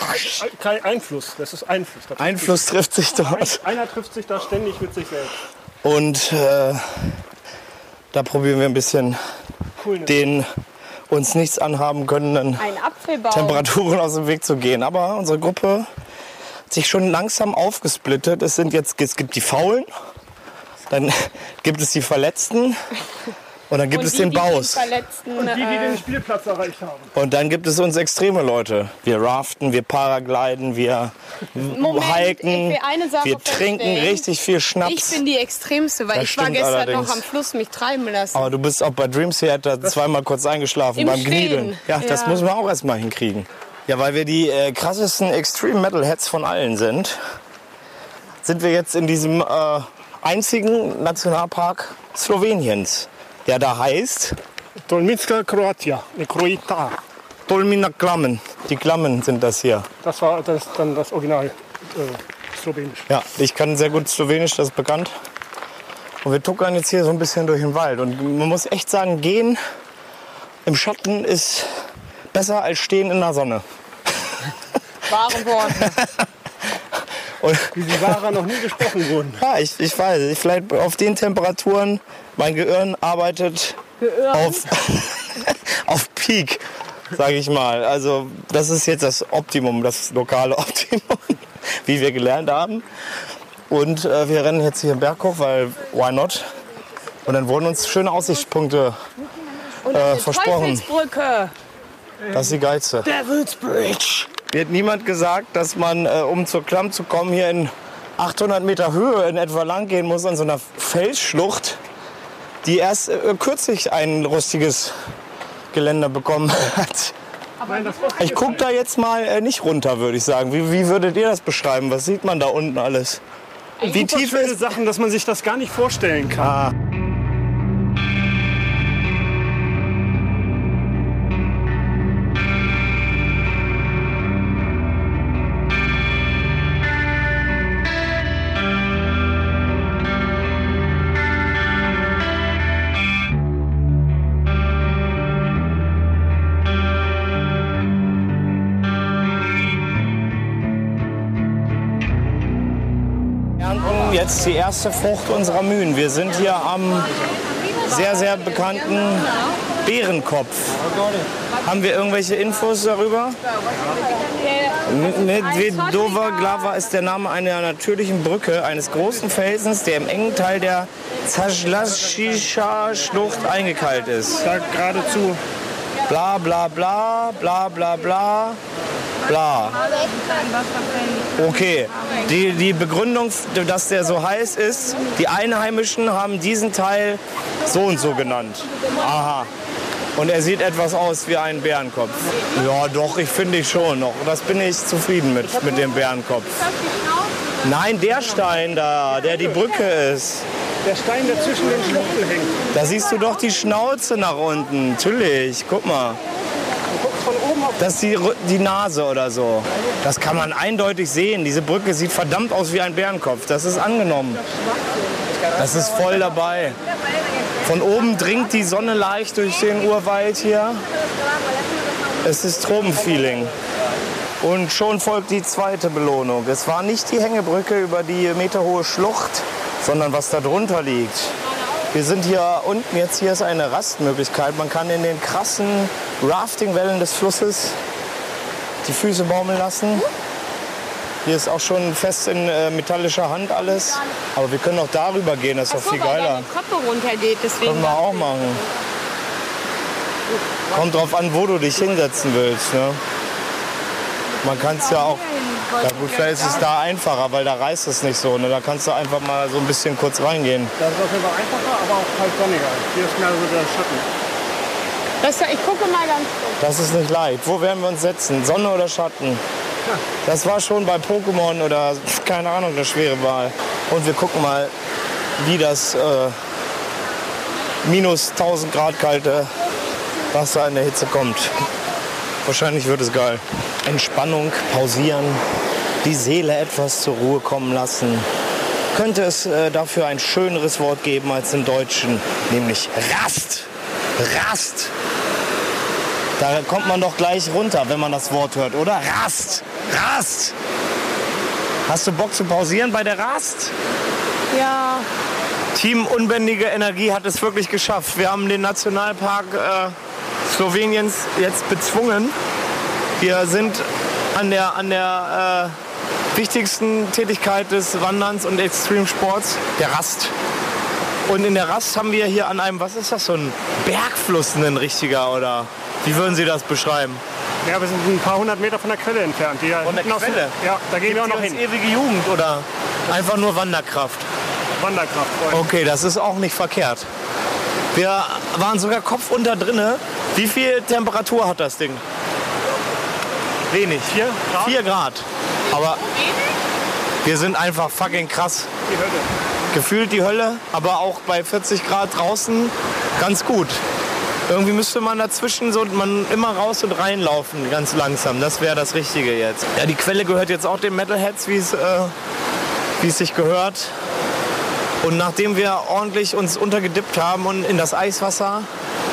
kein Einfluss, das ist Einfluss. Da trifft Ein Fluss trifft sich dort. Einer trifft sich da ständig mit sich selbst. Und äh, da probieren wir ein bisschen Cool, ne? den uns nichts anhaben können. Temperaturen aus dem Weg zu gehen. Aber unsere Gruppe hat sich schon langsam aufgesplittet. Es, sind jetzt, es gibt die Faulen, dann gibt es die Verletzten und dann gibt Und es die, den die den Baus. Verletzten, Die, die äh, den Spielplatz erreicht haben. Und dann gibt es uns extreme Leute. Wir raften, wir paragliden, wir Moment, hiken, ich will eine Sache wir trinken feststellen. richtig viel ich Schnaps. bin die Extremste, weil Das ich war gestern allerdings. noch am Fluss mich treiben lassen. Aber du bist auch bei Dream Theater zweimal kurz eingeschlafen Im beim Stehen. Gniedeln. Ja, das Ja. muss man auch erstmal hinkriegen. Ja, weil wir die äh, krassesten Extreme Metalheads von allen sind, sind wir jetzt in diesem äh, einzigen Nationalpark Sloweniens, der da heißt Dolminska Kroatia, ne Kroita. Dolmina Klammen. Die Klammen sind das hier. Das war das, dann das Original äh, Slowenisch. Ja, ich kann sehr gut Slowenisch, das ist bekannt. Und wir tuckern jetzt hier so ein bisschen durch den Wald. Und man muss echt sagen, gehen im Schatten ist besser als stehen in der Sonne. Wahre Worte. Und Wie die Wahrer noch nie gesprochen wurden. ja, ich, ich weiß, ich vielleicht auf den Temperaturen, mein Gehirn arbeitet auf, auf Peak, sage ich mal. Also das ist jetzt das Optimum, das lokale Optimum, wie wir gelernt haben. Und äh, wir rennen jetzt hier den Berg hoch, weil why not? Und dann wurden uns schöne Aussichtspunkte, Äh, versprochen. Das ist die geilste. Devil's Bridge. Mir hat niemand gesagt, dass man, äh, um zur Klamm zu kommen, hier in 800 Meter Höhe in etwa lang gehen muss an so einer Felsschlucht, die erst äh, kürzlich ein rustiges Geländer bekommen hat. Ich gucke da jetzt mal äh, nicht runter, würde ich sagen. Wie, wie würdet ihr das beschreiben? Was sieht man da unten alles? Wie tief ist? Sachen, dass man sich das gar nicht vorstellen kann. ernten jetzt die erste Frucht unserer Mühen. Wir sind hier am sehr, sehr bekannten Bärenkopf. Haben wir irgendwelche Infos darüber? Medvedova Glava ist der Name einer natürlichen Brücke eines großen Felsens, der im engen Teil der Zajlashisha-Schlucht eingekeilt ist. Da geradezu. Bla bla bla, bla bla bla, bla. Okay, die, die Begründung, dass der so heiß ist, die Einheimischen haben diesen Teil so und so genannt. Aha. Und er sieht etwas aus wie ein Bärenkopf. Ja, doch, ich finde ich schon noch. Das bin ich zufrieden mit, mit dem Bärenkopf. Nein, der Stein da, der die Brücke ist. Der Stein, der zwischen den Schluchten hängt. Da siehst du doch die Schnauze nach unten. Natürlich, guck mal. Das ist die, die Nase oder so. Das kann man eindeutig sehen. Diese Brücke sieht verdammt aus wie ein Bärenkopf. Das ist angenommen. Das ist voll dabei. Von oben dringt die Sonne leicht durch den Urwald hier. Es ist Tropenfeeling. Und schon folgt die zweite Belohnung. Es war nicht die Hängebrücke über die meterhohe Schlucht, sondern was da drunter liegt. Wir sind hier unten, jetzt hier ist eine Rastmöglichkeit. Man kann in den krassen Raftingwellen des Flusses die Füße baumeln lassen. Hier ist auch schon fest in äh, metallischer Hand alles. Aber wir können auch darüber gehen, das ist doch viel geiler. Die Koppe runtergeht, deswegen. Können wir auch machen. Kommt drauf an, wo du dich hinsetzen willst. Ne? Man kann es ja auch. Ja gut, vielleicht ist es da einfacher, weil da reißt es nicht so. Ne? Da kannst du einfach mal so ein bisschen kurz reingehen. Das ist auf jeden Fall einfacher, aber auch halt sonniger. Hier ist mehr so der Schatten. Das, ich gucke mal ganz kurz. Das ist nicht leicht. Wo werden wir uns setzen? Sonne oder Schatten? Das war schon bei Pokémon oder keine Ahnung eine schwere Wahl. Und wir gucken mal, wie das äh, minus 1000 Grad kalte Wasser in der Hitze kommt. Wahrscheinlich wird es geil. Entspannung, pausieren, die Seele etwas zur Ruhe kommen lassen. Könnte es äh, dafür ein schöneres Wort geben als im Deutschen, nämlich Rast. Rast. Da kommt man doch gleich runter, wenn man das Wort hört, oder? Rast! Rast! Hast du Bock zu pausieren bei der Rast? Ja. Team Unbändige Energie hat es wirklich geschafft. Wir haben den Nationalpark äh, Sloweniens jetzt bezwungen. Wir sind an der, an der äh, wichtigsten Tätigkeit des Wanderns und Extremsports, der Rast. Und in der Rast haben wir hier an einem, was ist das, so ein Bergfluss, ein richtiger, oder wie würden Sie das beschreiben? Ja, wir sind ein paar hundert Meter von der Quelle entfernt. Die ja Von der hinten aus- Quelle? Ja, da gehen wir auch noch hin. ewige Jugend oder einfach nur Wanderkraft? Wanderkraft. Freunde. Okay, das ist auch nicht verkehrt. Wir waren sogar kopfunter drinne. Wie viel Temperatur hat das Ding? Wenig. Vier Grad? Vier Grad. Aber wir sind einfach fucking krass. Die Hölle. Gefühlt die Hölle, aber auch bei 40 Grad draußen ganz gut. Irgendwie müsste man dazwischen so man immer raus und reinlaufen, ganz langsam. Das wäre das Richtige jetzt. Ja, die Quelle gehört jetzt auch den Metalheads, wie äh, es sich gehört. Und nachdem wir ordentlich uns untergedippt haben und in das Eiswasser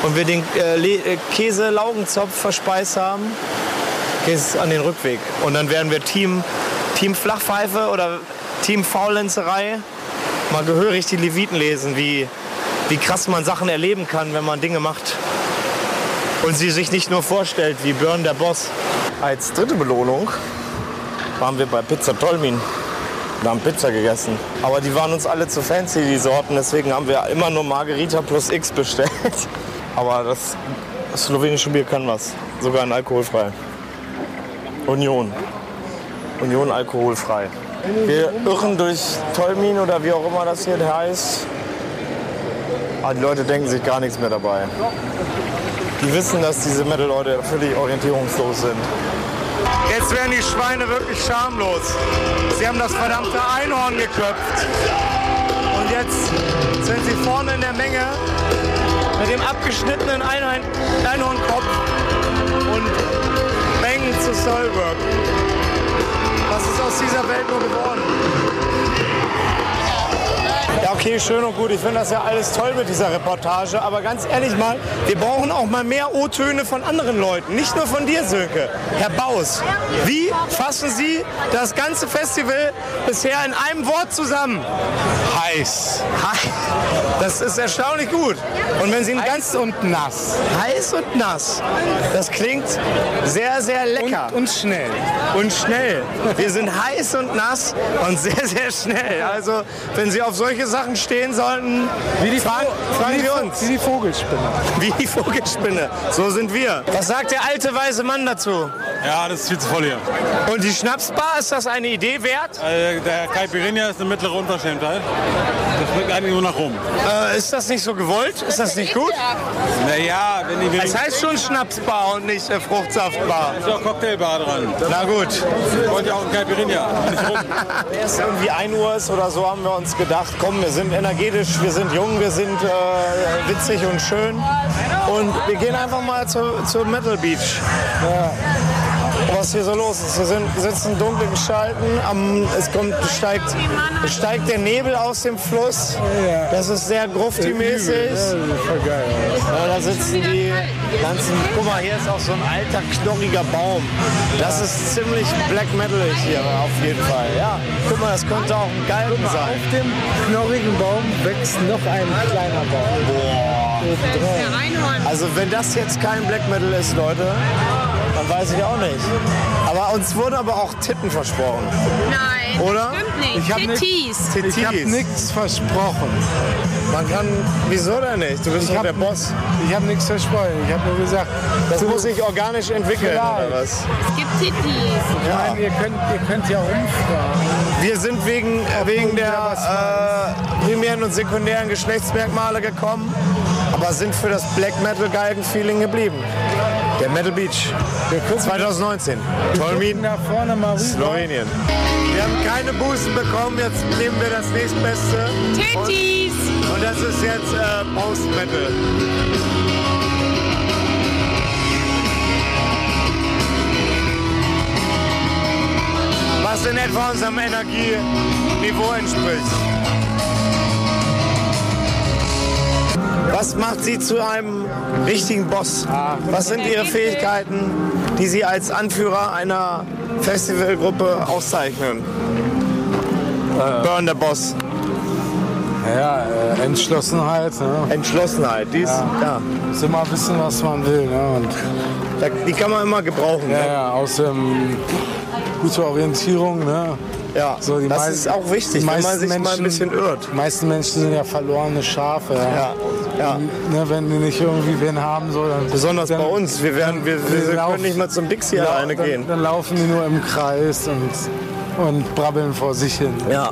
und wir den äh, äh, Käse-Laugenzopf verspeist haben, geht es an den Rückweg. Und dann werden wir Team, Team Flachpfeife oder Team Faulenzerei mal gehörig die Leviten lesen, wie, wie krass man Sachen erleben kann, wenn man Dinge macht. Und sie sich nicht nur vorstellt, wie Björn der Boss. Als dritte Belohnung waren wir bei Pizza Tolmin. Wir haben Pizza gegessen. Aber die waren uns alle zu fancy, die Sorten. Deswegen haben wir immer nur Margarita plus X bestellt. Aber das slowenische Bier kann was. Sogar ein alkoholfrei. Union. Union alkoholfrei. Wir irren durch Tolmin oder wie auch immer das hier heißt. Aber die Leute denken sich gar nichts mehr dabei. Die wissen, dass diese Metal-Leute völlig orientierungslos sind. Jetzt werden die Schweine wirklich schamlos. Sie haben das verdammte Einhorn geköpft. Und jetzt sind sie vorne in der Menge mit dem abgeschnittenen Einhorn Einhornkopf und mengen zu Solberg. Aus dieser Welt nur geworden? Ja, okay, schön und gut. Ich finde das ja alles toll mit dieser Reportage. Aber ganz ehrlich mal, wir brauchen auch mal mehr O-Töne von anderen Leuten. Nicht nur von dir, Sönke. Herr Baus, wie fassen Sie das ganze Festival bisher in einem Wort zusammen? Heiß. Das ist erstaunlich gut. Und wenn Sie ein ganz und nass. heiß und nass, das klingt sehr, sehr lecker. Und, und schnell. und schnell. Wir sind heiß und nass und sehr, sehr schnell. Also, wenn Sie auf solche Sachen stehen sollten, Wie die, fragen, fragen Vo- uns. Wie die Vogelspinne. Wie die Vogelspinne. So sind wir. Was sagt der alte weise Mann dazu? Ja, das ist viel zu voll hier. Und die Schnapsbar, ist das eine Idee wert? Äh, der Caipirinha ist eine mittlere Unverschämtheit. Das schmeckt eigentlich nur nach rum. Äh, ist das nicht so gewollt? Ist das nicht gut? Naja, wenn die Es heißt schon Schnapsbar und nicht äh, Fruchtsaftbar. ist auch Cocktailbar dran. Na gut. Ich wollte ja auch ein Caipirinha. Nicht rum. Erst irgendwie 1 Uhr ist oder so haben wir uns gedacht, komm, wir sind energetisch, wir sind jung, wir sind äh, witzig und schön. Und wir gehen einfach mal zur, zur Metal Beach. Was hier so los ist. Wir sind, sitzen in dunklen Gestalten. Am, es, kommt, es, steigt, es steigt der Nebel aus dem Fluss. Das ist sehr grufti-mäßig. Ja, da sitzen die ganzen. Guck mal, hier ist auch so ein alter, knorriger Baum. Das ist ziemlich black metalig hier auf jeden Fall. Ja, guck mal, das könnte auch ein Galgen sein. Auf dem knorrigen Baum wächst noch ein kleiner Baum. Einhorn. Also, wenn das jetzt kein Black Metal ist, Leute, weiß ich auch nicht. Aber uns wurden aber auch Titten versprochen. Nein, Oder? stimmt nicht. Ich hab nicht- Titties. Tittis. Ich habe nichts versprochen. Man kann. Wieso denn nicht? Du bist Ich doch hab- der Boss. Ich habe nichts versprochen. Ich habe nur gesagt, Das du- muss sich organisch entwickeln, Vielleicht. oder was? Es gibt Titties. Ich meine, ihr könnt, ihr könnt ja umfragen. Wir sind wegen, äh, wegen der äh, primären und sekundären Geschlechtsmerkmale gekommen, aber sind für das Black Metal Galgen-Feeling geblieben. Der Metal Beach. 2019. Tolmin, Da vorne mal rüber. Slowenien. Wir haben keine Bußen bekommen, jetzt nehmen wir das nächstbeste. Titties. Und, und das ist jetzt äh, Post-Metal. Was in etwa unserem Energieniveau entspricht. Was macht Sie zu einem richtigen Boss? Was sind Ihre Fähigkeiten, die Sie als Anführer einer Festivalgruppe auszeichnen? Burn der Boss. Ja, äh, Entschlossenheit. Ne? Entschlossenheit, dies, ja. Muss immer wissen, was man will. Ne? Die kann man immer gebrauchen. ja, ne? ja, außerdem gute Orientierung. Ne? Ja, So, das ist auch wichtig, wenn man sich mal ein Menschen- bisschen irrt. Die meisten Menschen sind ja verlorene Schafe. Ja. Ja, ja. Ne, wenn die nicht irgendwie wen haben, so, dann, Besonders dann, bei uns. Wir, werden, wir, wir, Wir laufen- können nicht mal zum Dixie lau- alleine dann, gehen. Dann laufen die nur im Kreis und, und brabbeln vor sich hin. Ja,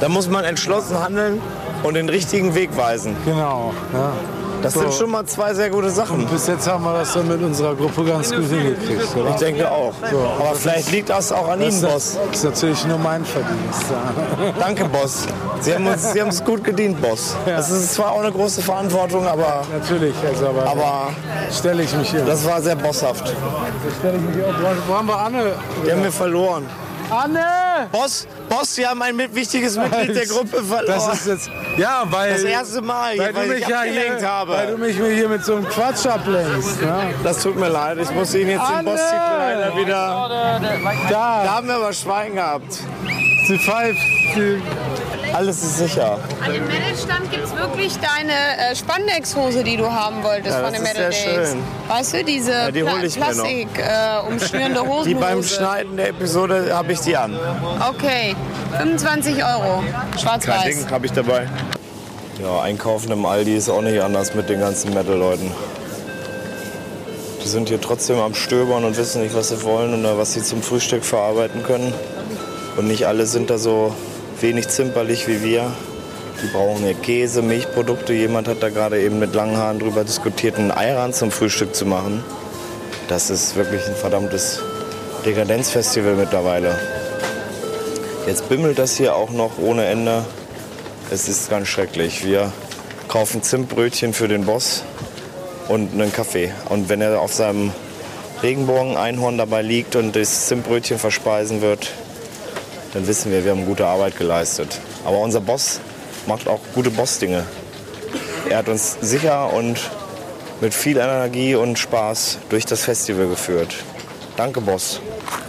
da muss man entschlossen handeln und den richtigen Weg weisen. Genau. Ja. Das So. sind schon mal zwei sehr gute Sachen. Bis jetzt haben wir das dann mit unserer Gruppe ganz gut hingekriegt. Oder? Ich denke auch. Aber vielleicht liegt das auch an Ihnen, Boss. Das ist natürlich nur mein Verdienst. Ja. Danke, Boss. Sie haben uns Sie haben es gut gedient, Boss. Das ist zwar auch eine große Verantwortung, aber, Natürlich, also, aber, aber stelle ich mich hier. das war sehr bosshaft. auch. Wo haben wir Anne? Die haben wir verloren. Anne! Boss, Boss, Sie haben ein mit- wichtiges Mitglied der Gruppe verloren. Das ist jetzt. Ja, weil. Das erste Mal, weil, weil, du ich mich ja abgelenkt hier, habe. weil du mich hier mit so einem Quatsch ablenkst. Ne? Das tut mir leid, ich muss Ihnen jetzt den Anne! Boss-Titel leider wieder... Da Da, haben wir aber Schwein gehabt. sie pfeift. Sie, Alles ist sicher. An dem Metal-Stand gibt es wirklich deine äh, Spandex-Hose, die du haben wolltest Ja, von das den ist Metal sehr Days. schön. Weißt du, diese die ich mir noch. Plastik äh, umschnürende. Die beim Schneiden der Episode habe ich die an. Okay, 25 Euro. Schwarz-Weiß. habe ich dabei. Ja, einkaufen im Aldi ist auch nicht anders mit den ganzen Metal-Leuten. Die sind hier trotzdem am Stöbern und wissen nicht, was sie wollen oder was sie zum Frühstück verarbeiten können. Und nicht alle sind da so wenig zimperlich wie wir. Die brauchen hier Käse, Milchprodukte. Jemand hat da gerade eben mit langen Haaren drüber diskutiert, einen Eiran zum Frühstück zu machen. Das ist wirklich ein verdammtes Dekadenzfestival mittlerweile. Jetzt bimmelt das hier auch noch ohne Ende. Es ist ganz schrecklich. Wir kaufen Zimtbrötchen für den Boss und einen Kaffee. Und wenn er auf seinem Regenbogen-Einhorn dabei liegt und das Zimtbrötchen verspeisen wird, dann wissen wir, wir haben gute Arbeit geleistet. Aber unser Boss macht auch gute Bossdinge. Er hat uns sicher und mit viel Energie und Spaß durch das Festival geführt. Danke, Boss.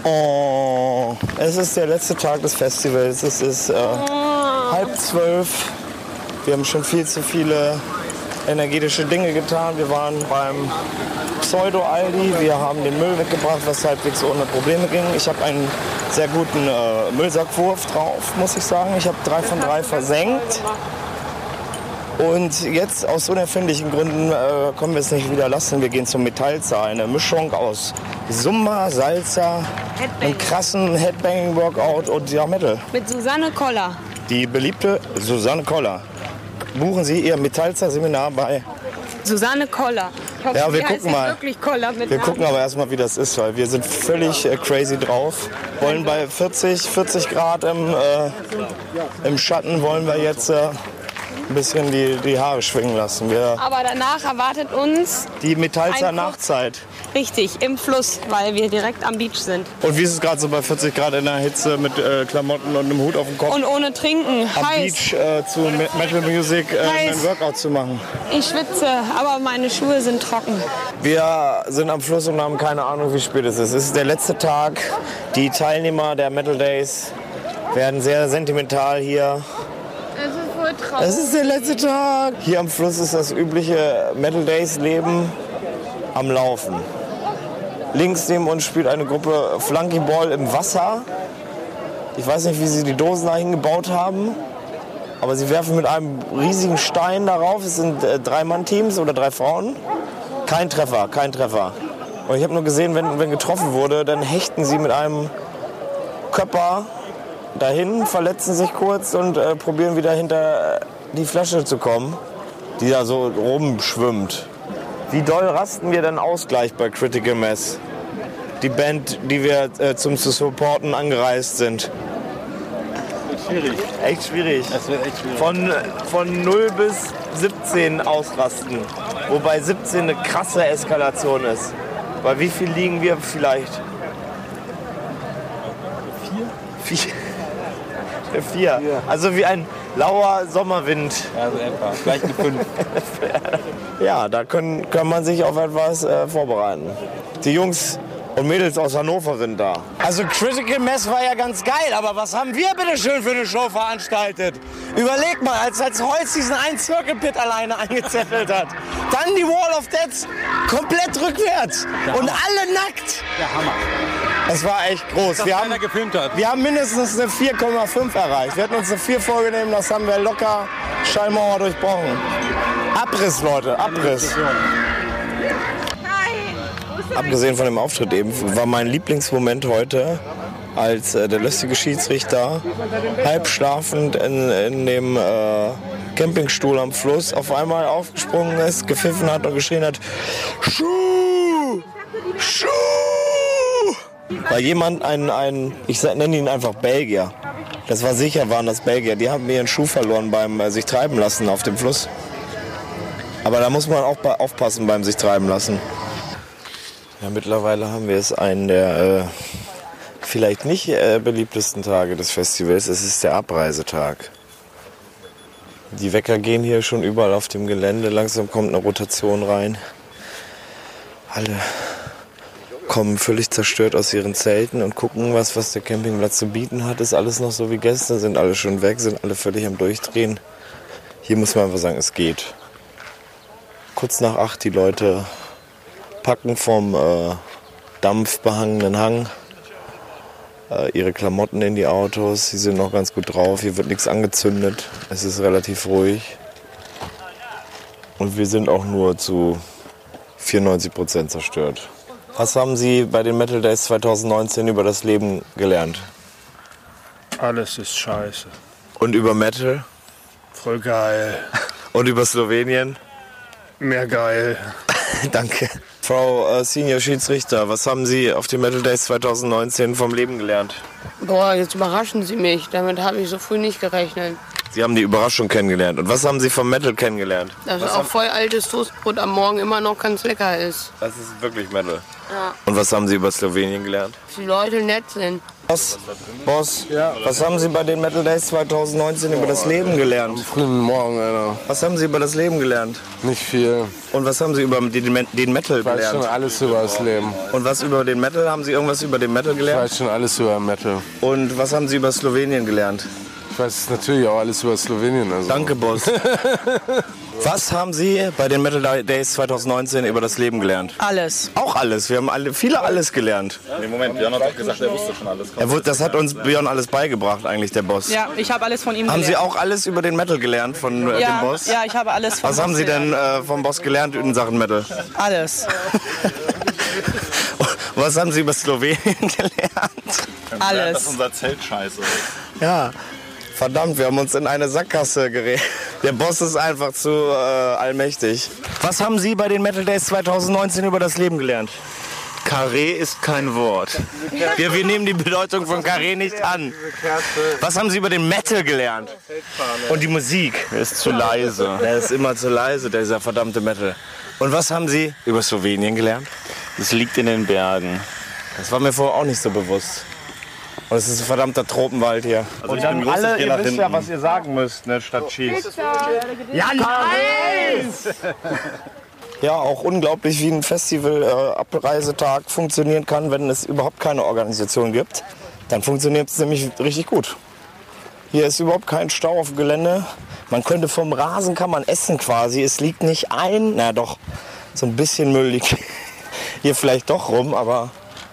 Oh, es ist der letzte Tag des Festivals. Es ist äh, halb zwölf. Wir haben schon viel zu viele energetische Dinge getan. Wir waren beim Pseudo-Aldi. Wir haben den Müll weggebracht, was halbwegs ohne Probleme ging. Ich habe einen sehr guten äh, Müllsackwurf drauf, muss ich sagen. Ich habe drei von drei versenkt. Und jetzt aus unerfindlichen Gründen äh, können wir es nicht wieder lassen. Wir gehen zum Metallzar. Eine Mischung aus Summa, Salsa, einem krassen Headbanging-Workout und ja, Metal. Mit Susanne Koller. Die beliebte Susanne Koller. Buchen Sie Ihr Metallzar-Seminar bei. Susanne Koller. Ich hoffe, Ja, wir gucken mal. wirklich Koller mit Wir Namen. gucken aber erstmal, wie das ist, weil wir sind völlig äh, crazy drauf. Wollen bei 40, 40 Grad im, äh, im Schatten, wollen wir jetzt äh, ein bisschen die, die Haare schwingen lassen. Wir, Aber danach erwartet uns die Metallzer Nachtzeit. Richtig im Fluss, weil wir direkt am Beach sind. Und wie ist es gerade so bei 40 Grad in der Hitze mit äh, Klamotten und einem Hut auf dem Kopf? Und ohne Trinken. am Heiß. Beach äh, zu Me- Metal Music äh, Heiß. ein Workout zu machen. Ich schwitze, aber meine Schuhe sind trocken. Wir sind am Fluss und haben keine Ahnung, wie spät es ist. Es ist der letzte Tag. Die Teilnehmer der Metal Days werden sehr sentimental hier. Es ist wohl traurig. Es ist der letzte Tag. Hier am Fluss ist das übliche Metal Days Leben am Laufen. Links neben uns spielt eine Gruppe Flunkyball im Wasser. Ich weiß nicht, wie sie die Dosen da hingebaut haben. Aber sie werfen mit einem riesigen Stein darauf. Es sind äh, drei Mann-Teams oder drei Frauen. Kein Treffer, kein Treffer. Und ich habe nur gesehen, wenn, wenn getroffen wurde, dann hechten sie mit einem Körper dahin, verletzen sich kurz und äh, probieren wieder hinter äh, die Flasche zu kommen, die da so rumschwimmt. Wie doll rasten wir denn aus gleich bei Critical Mass? Die Band, die wir äh, zum zu supporten angereist sind. Schwierig. Echt schwierig. Das wird echt schwierig. Von, von 0 bis 17 ausrasten. Wobei 17 eine krasse Eskalation ist. Bei wie viel liegen wir vielleicht? Vier? Vier. Vier. Also wie ein lauer Sommerwind. Also etwa. Vielleicht eine 5. Ja, da können, kann man sich auf etwas äh, vorbereiten. Die Jungs und Mädels aus Hannover sind da. Also Critical Mess war ja ganz geil, aber was haben wir bitte schön für eine Show veranstaltet? Überleg mal, als, als Holz diesen einen Circle Pit alleine eingezettelt hat. Dann die Wall of Death komplett rückwärts und alle nackt. Der Hammer. Es war echt groß. Wir haben, gefilmt hat. wir haben mindestens eine 4,5 erreicht. Wir hätten uns eine 4 vorgenommen, das haben wir locker Schallmauer durchbrochen. Abriss, Leute, Abriss. Abgesehen von dem Auftritt eben, war mein Lieblingsmoment heute, als äh, der lustige Schiedsrichter halb schlafend in, in dem äh, Campingstuhl am Fluss auf einmal aufgesprungen ist, gepfiffen hat und geschrien hat, Schuh! Schuh! Weil jemand, ein, ein ich nenne ihn einfach Belgier, das war sicher, waren das Belgier, die haben ihren Schuh verloren beim äh, sich treiben lassen auf dem Fluss. Aber da muss man auch aufpassen beim sich treiben lassen. Ja, mittlerweile haben wir es einen der äh, vielleicht nicht äh, beliebtesten Tage des Festivals. Es ist der Abreisetag. Die Wecker gehen hier schon überall auf dem Gelände. Langsam kommt eine Rotation rein. Alle kommen völlig zerstört aus ihren Zelten und gucken, was, was der Campingplatz zu bieten hat. Ist alles noch so wie gestern, sind alle schon weg, sind alle völlig am Durchdrehen. Hier muss man einfach sagen, es geht. Kurz nach acht die Leute packen vom äh, dampfbehangenen Hang äh, ihre Klamotten in die Autos. Sie sind noch ganz gut drauf. Hier wird nichts angezündet. Es ist relativ ruhig. Und wir sind auch nur zu 94 Prozent zerstört. Was haben Sie bei den Metal Days 2019 über das Leben gelernt? Alles ist scheiße. Und über Metal? Voll geil. Und über Slowenien? Mehr geil. Danke. Frau äh, Senior Schiedsrichter, was haben Sie auf den Metal Days 2019 vom Leben gelernt? Boah, jetzt überraschen Sie mich. Damit habe ich so früh nicht gerechnet. Sie haben die Überraschung kennengelernt. Und was haben Sie vom Metal kennengelernt? Dass auch voll altes Toastbrot am Morgen immer noch ganz lecker ist. Das ist wirklich Metal. Ja. Und was haben Sie über Slowenien gelernt? Dass die Leute nett sind. Boss, Boss, was haben Sie bei den Metal Days 2019 über das Leben gelernt? Frühen Morgen, Alter. Was haben Sie über das Leben gelernt? Nicht viel. Und was haben Sie über den, den Metal Ich weiß schon alles über das Leben. Und was über den Metal? Haben Sie irgendwas über den Metal Ich gelernt? weiß schon alles über Metal. Und was haben Sie über Slowenien gelernt? Ich weiß natürlich auch alles über Slowenien. Also. Danke, Boss. Was haben Sie bei den Metal Days 2019 über das Leben gelernt? Alles. Auch alles. Wir haben alle, viele alles gelernt. Nee, Moment, Björn hat doch gesagt, er wusste schon alles. Er wurde, das hat uns Björn alles beigebracht, eigentlich der Boss. Ja, ich habe alles von ihm Haben gelernt. Sie auch alles über den Metal gelernt von äh, ja, dem Boss? Ja, ich habe alles von Was haben Sie denn äh, vom Boss gelernt in Sachen Metal? Alles. Was haben Sie über Slowenien gelernt? Alles. Das ist unser Zelt scheiße. Ja, verdammt, wir haben uns in eine Sackgasse geredet. Der Boss ist einfach zu äh, allmächtig. Was haben Sie bei den Metal Days 2019 über das Leben gelernt? Carré ist kein Wort. Wir, wir nehmen die Bedeutung von Carré nicht an. Was haben Sie über den Metal gelernt? Und die Musik? Er ist zu leise. Der ist immer zu leise, dieser verdammte Metal. Und was haben Sie über Slowenien gelernt? Es liegt in den Bergen. Das war mir vorher auch nicht so bewusst. Und es ist ein verdammter Tropenwald hier. Also ich bin groß, ich geh nach hinten. ihr sagen müsst, ne, statt Cheese. Ja, nice! Ja, auch unglaublich, wie ein Festival-Abreisetag funktionieren kann, wenn es überhaupt keine Organisation gibt. Dann funktioniert es nämlich richtig gut. Hier ist überhaupt kein Stau auf dem Gelände. Man könnte vom Rasen kann man essen quasi. Es liegt nicht ein, na doch, so ein bisschen Müll liegt hier vielleicht doch rum, aber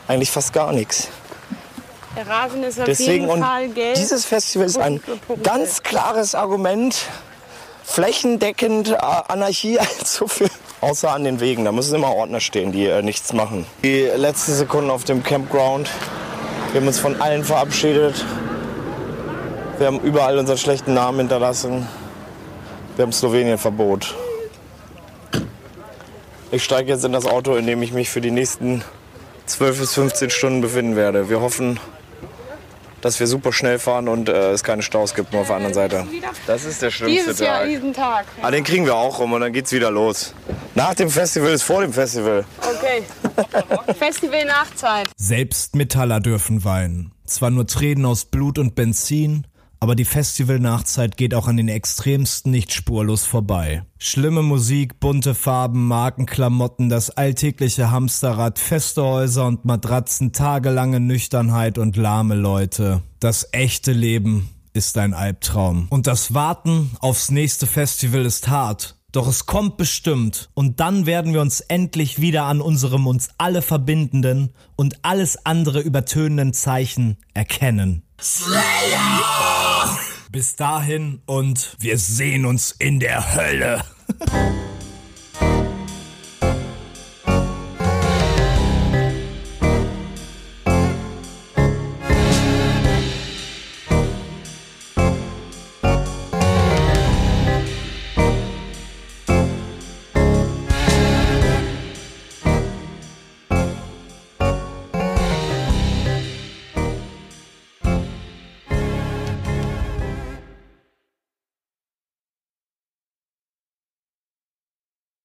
eigentlich fast gar nichts. Der Rasen ist auf Deswegen jeden Fall gelb. dieses Festival ist ein ganz klares Argument. Flächendeckend äh, Anarchie viel. Außer an den Wegen, da müssen immer Ordner stehen, die äh, nichts machen. Die letzten Sekunden auf dem Campground. Wir haben uns von allen verabschiedet. Wir haben überall unseren schlechten Namen hinterlassen. Wir haben Slowenien-Verbot. Ich steige jetzt in das Auto, in dem ich mich für die nächsten 12 bis 15 Stunden befinden werde. Wir hoffen, dass wir super schnell fahren und äh, es keine Staus gibt nur auf der anderen Seite. Das ist der schlimmste Dieses Jahr, Tag. diesen Tag. Ah, den kriegen wir auch rum und dann geht's wieder los. Nach dem Festival ist vor dem Festival. Okay. Festival Nachtzeit. Selbst Metaller dürfen weinen. Zwar nur Tränen aus Blut und Benzin, aber die Festivalnachzeit geht auch an den Extremsten nicht spurlos vorbei. Schlimme Musik, bunte Farben, Markenklamotten, das alltägliche Hamsterrad, feste Häuser und Matratzen, tagelange Nüchternheit und lahme Leute. Das echte Leben ist ein Albtraum. Und das Warten aufs nächste Festival ist hart. Doch es kommt bestimmt und dann werden wir uns endlich wieder an unserem uns alle verbindenden und alles andere übertönenden Zeichen erkennen. Bis dahin und wir sehen uns in der Hölle.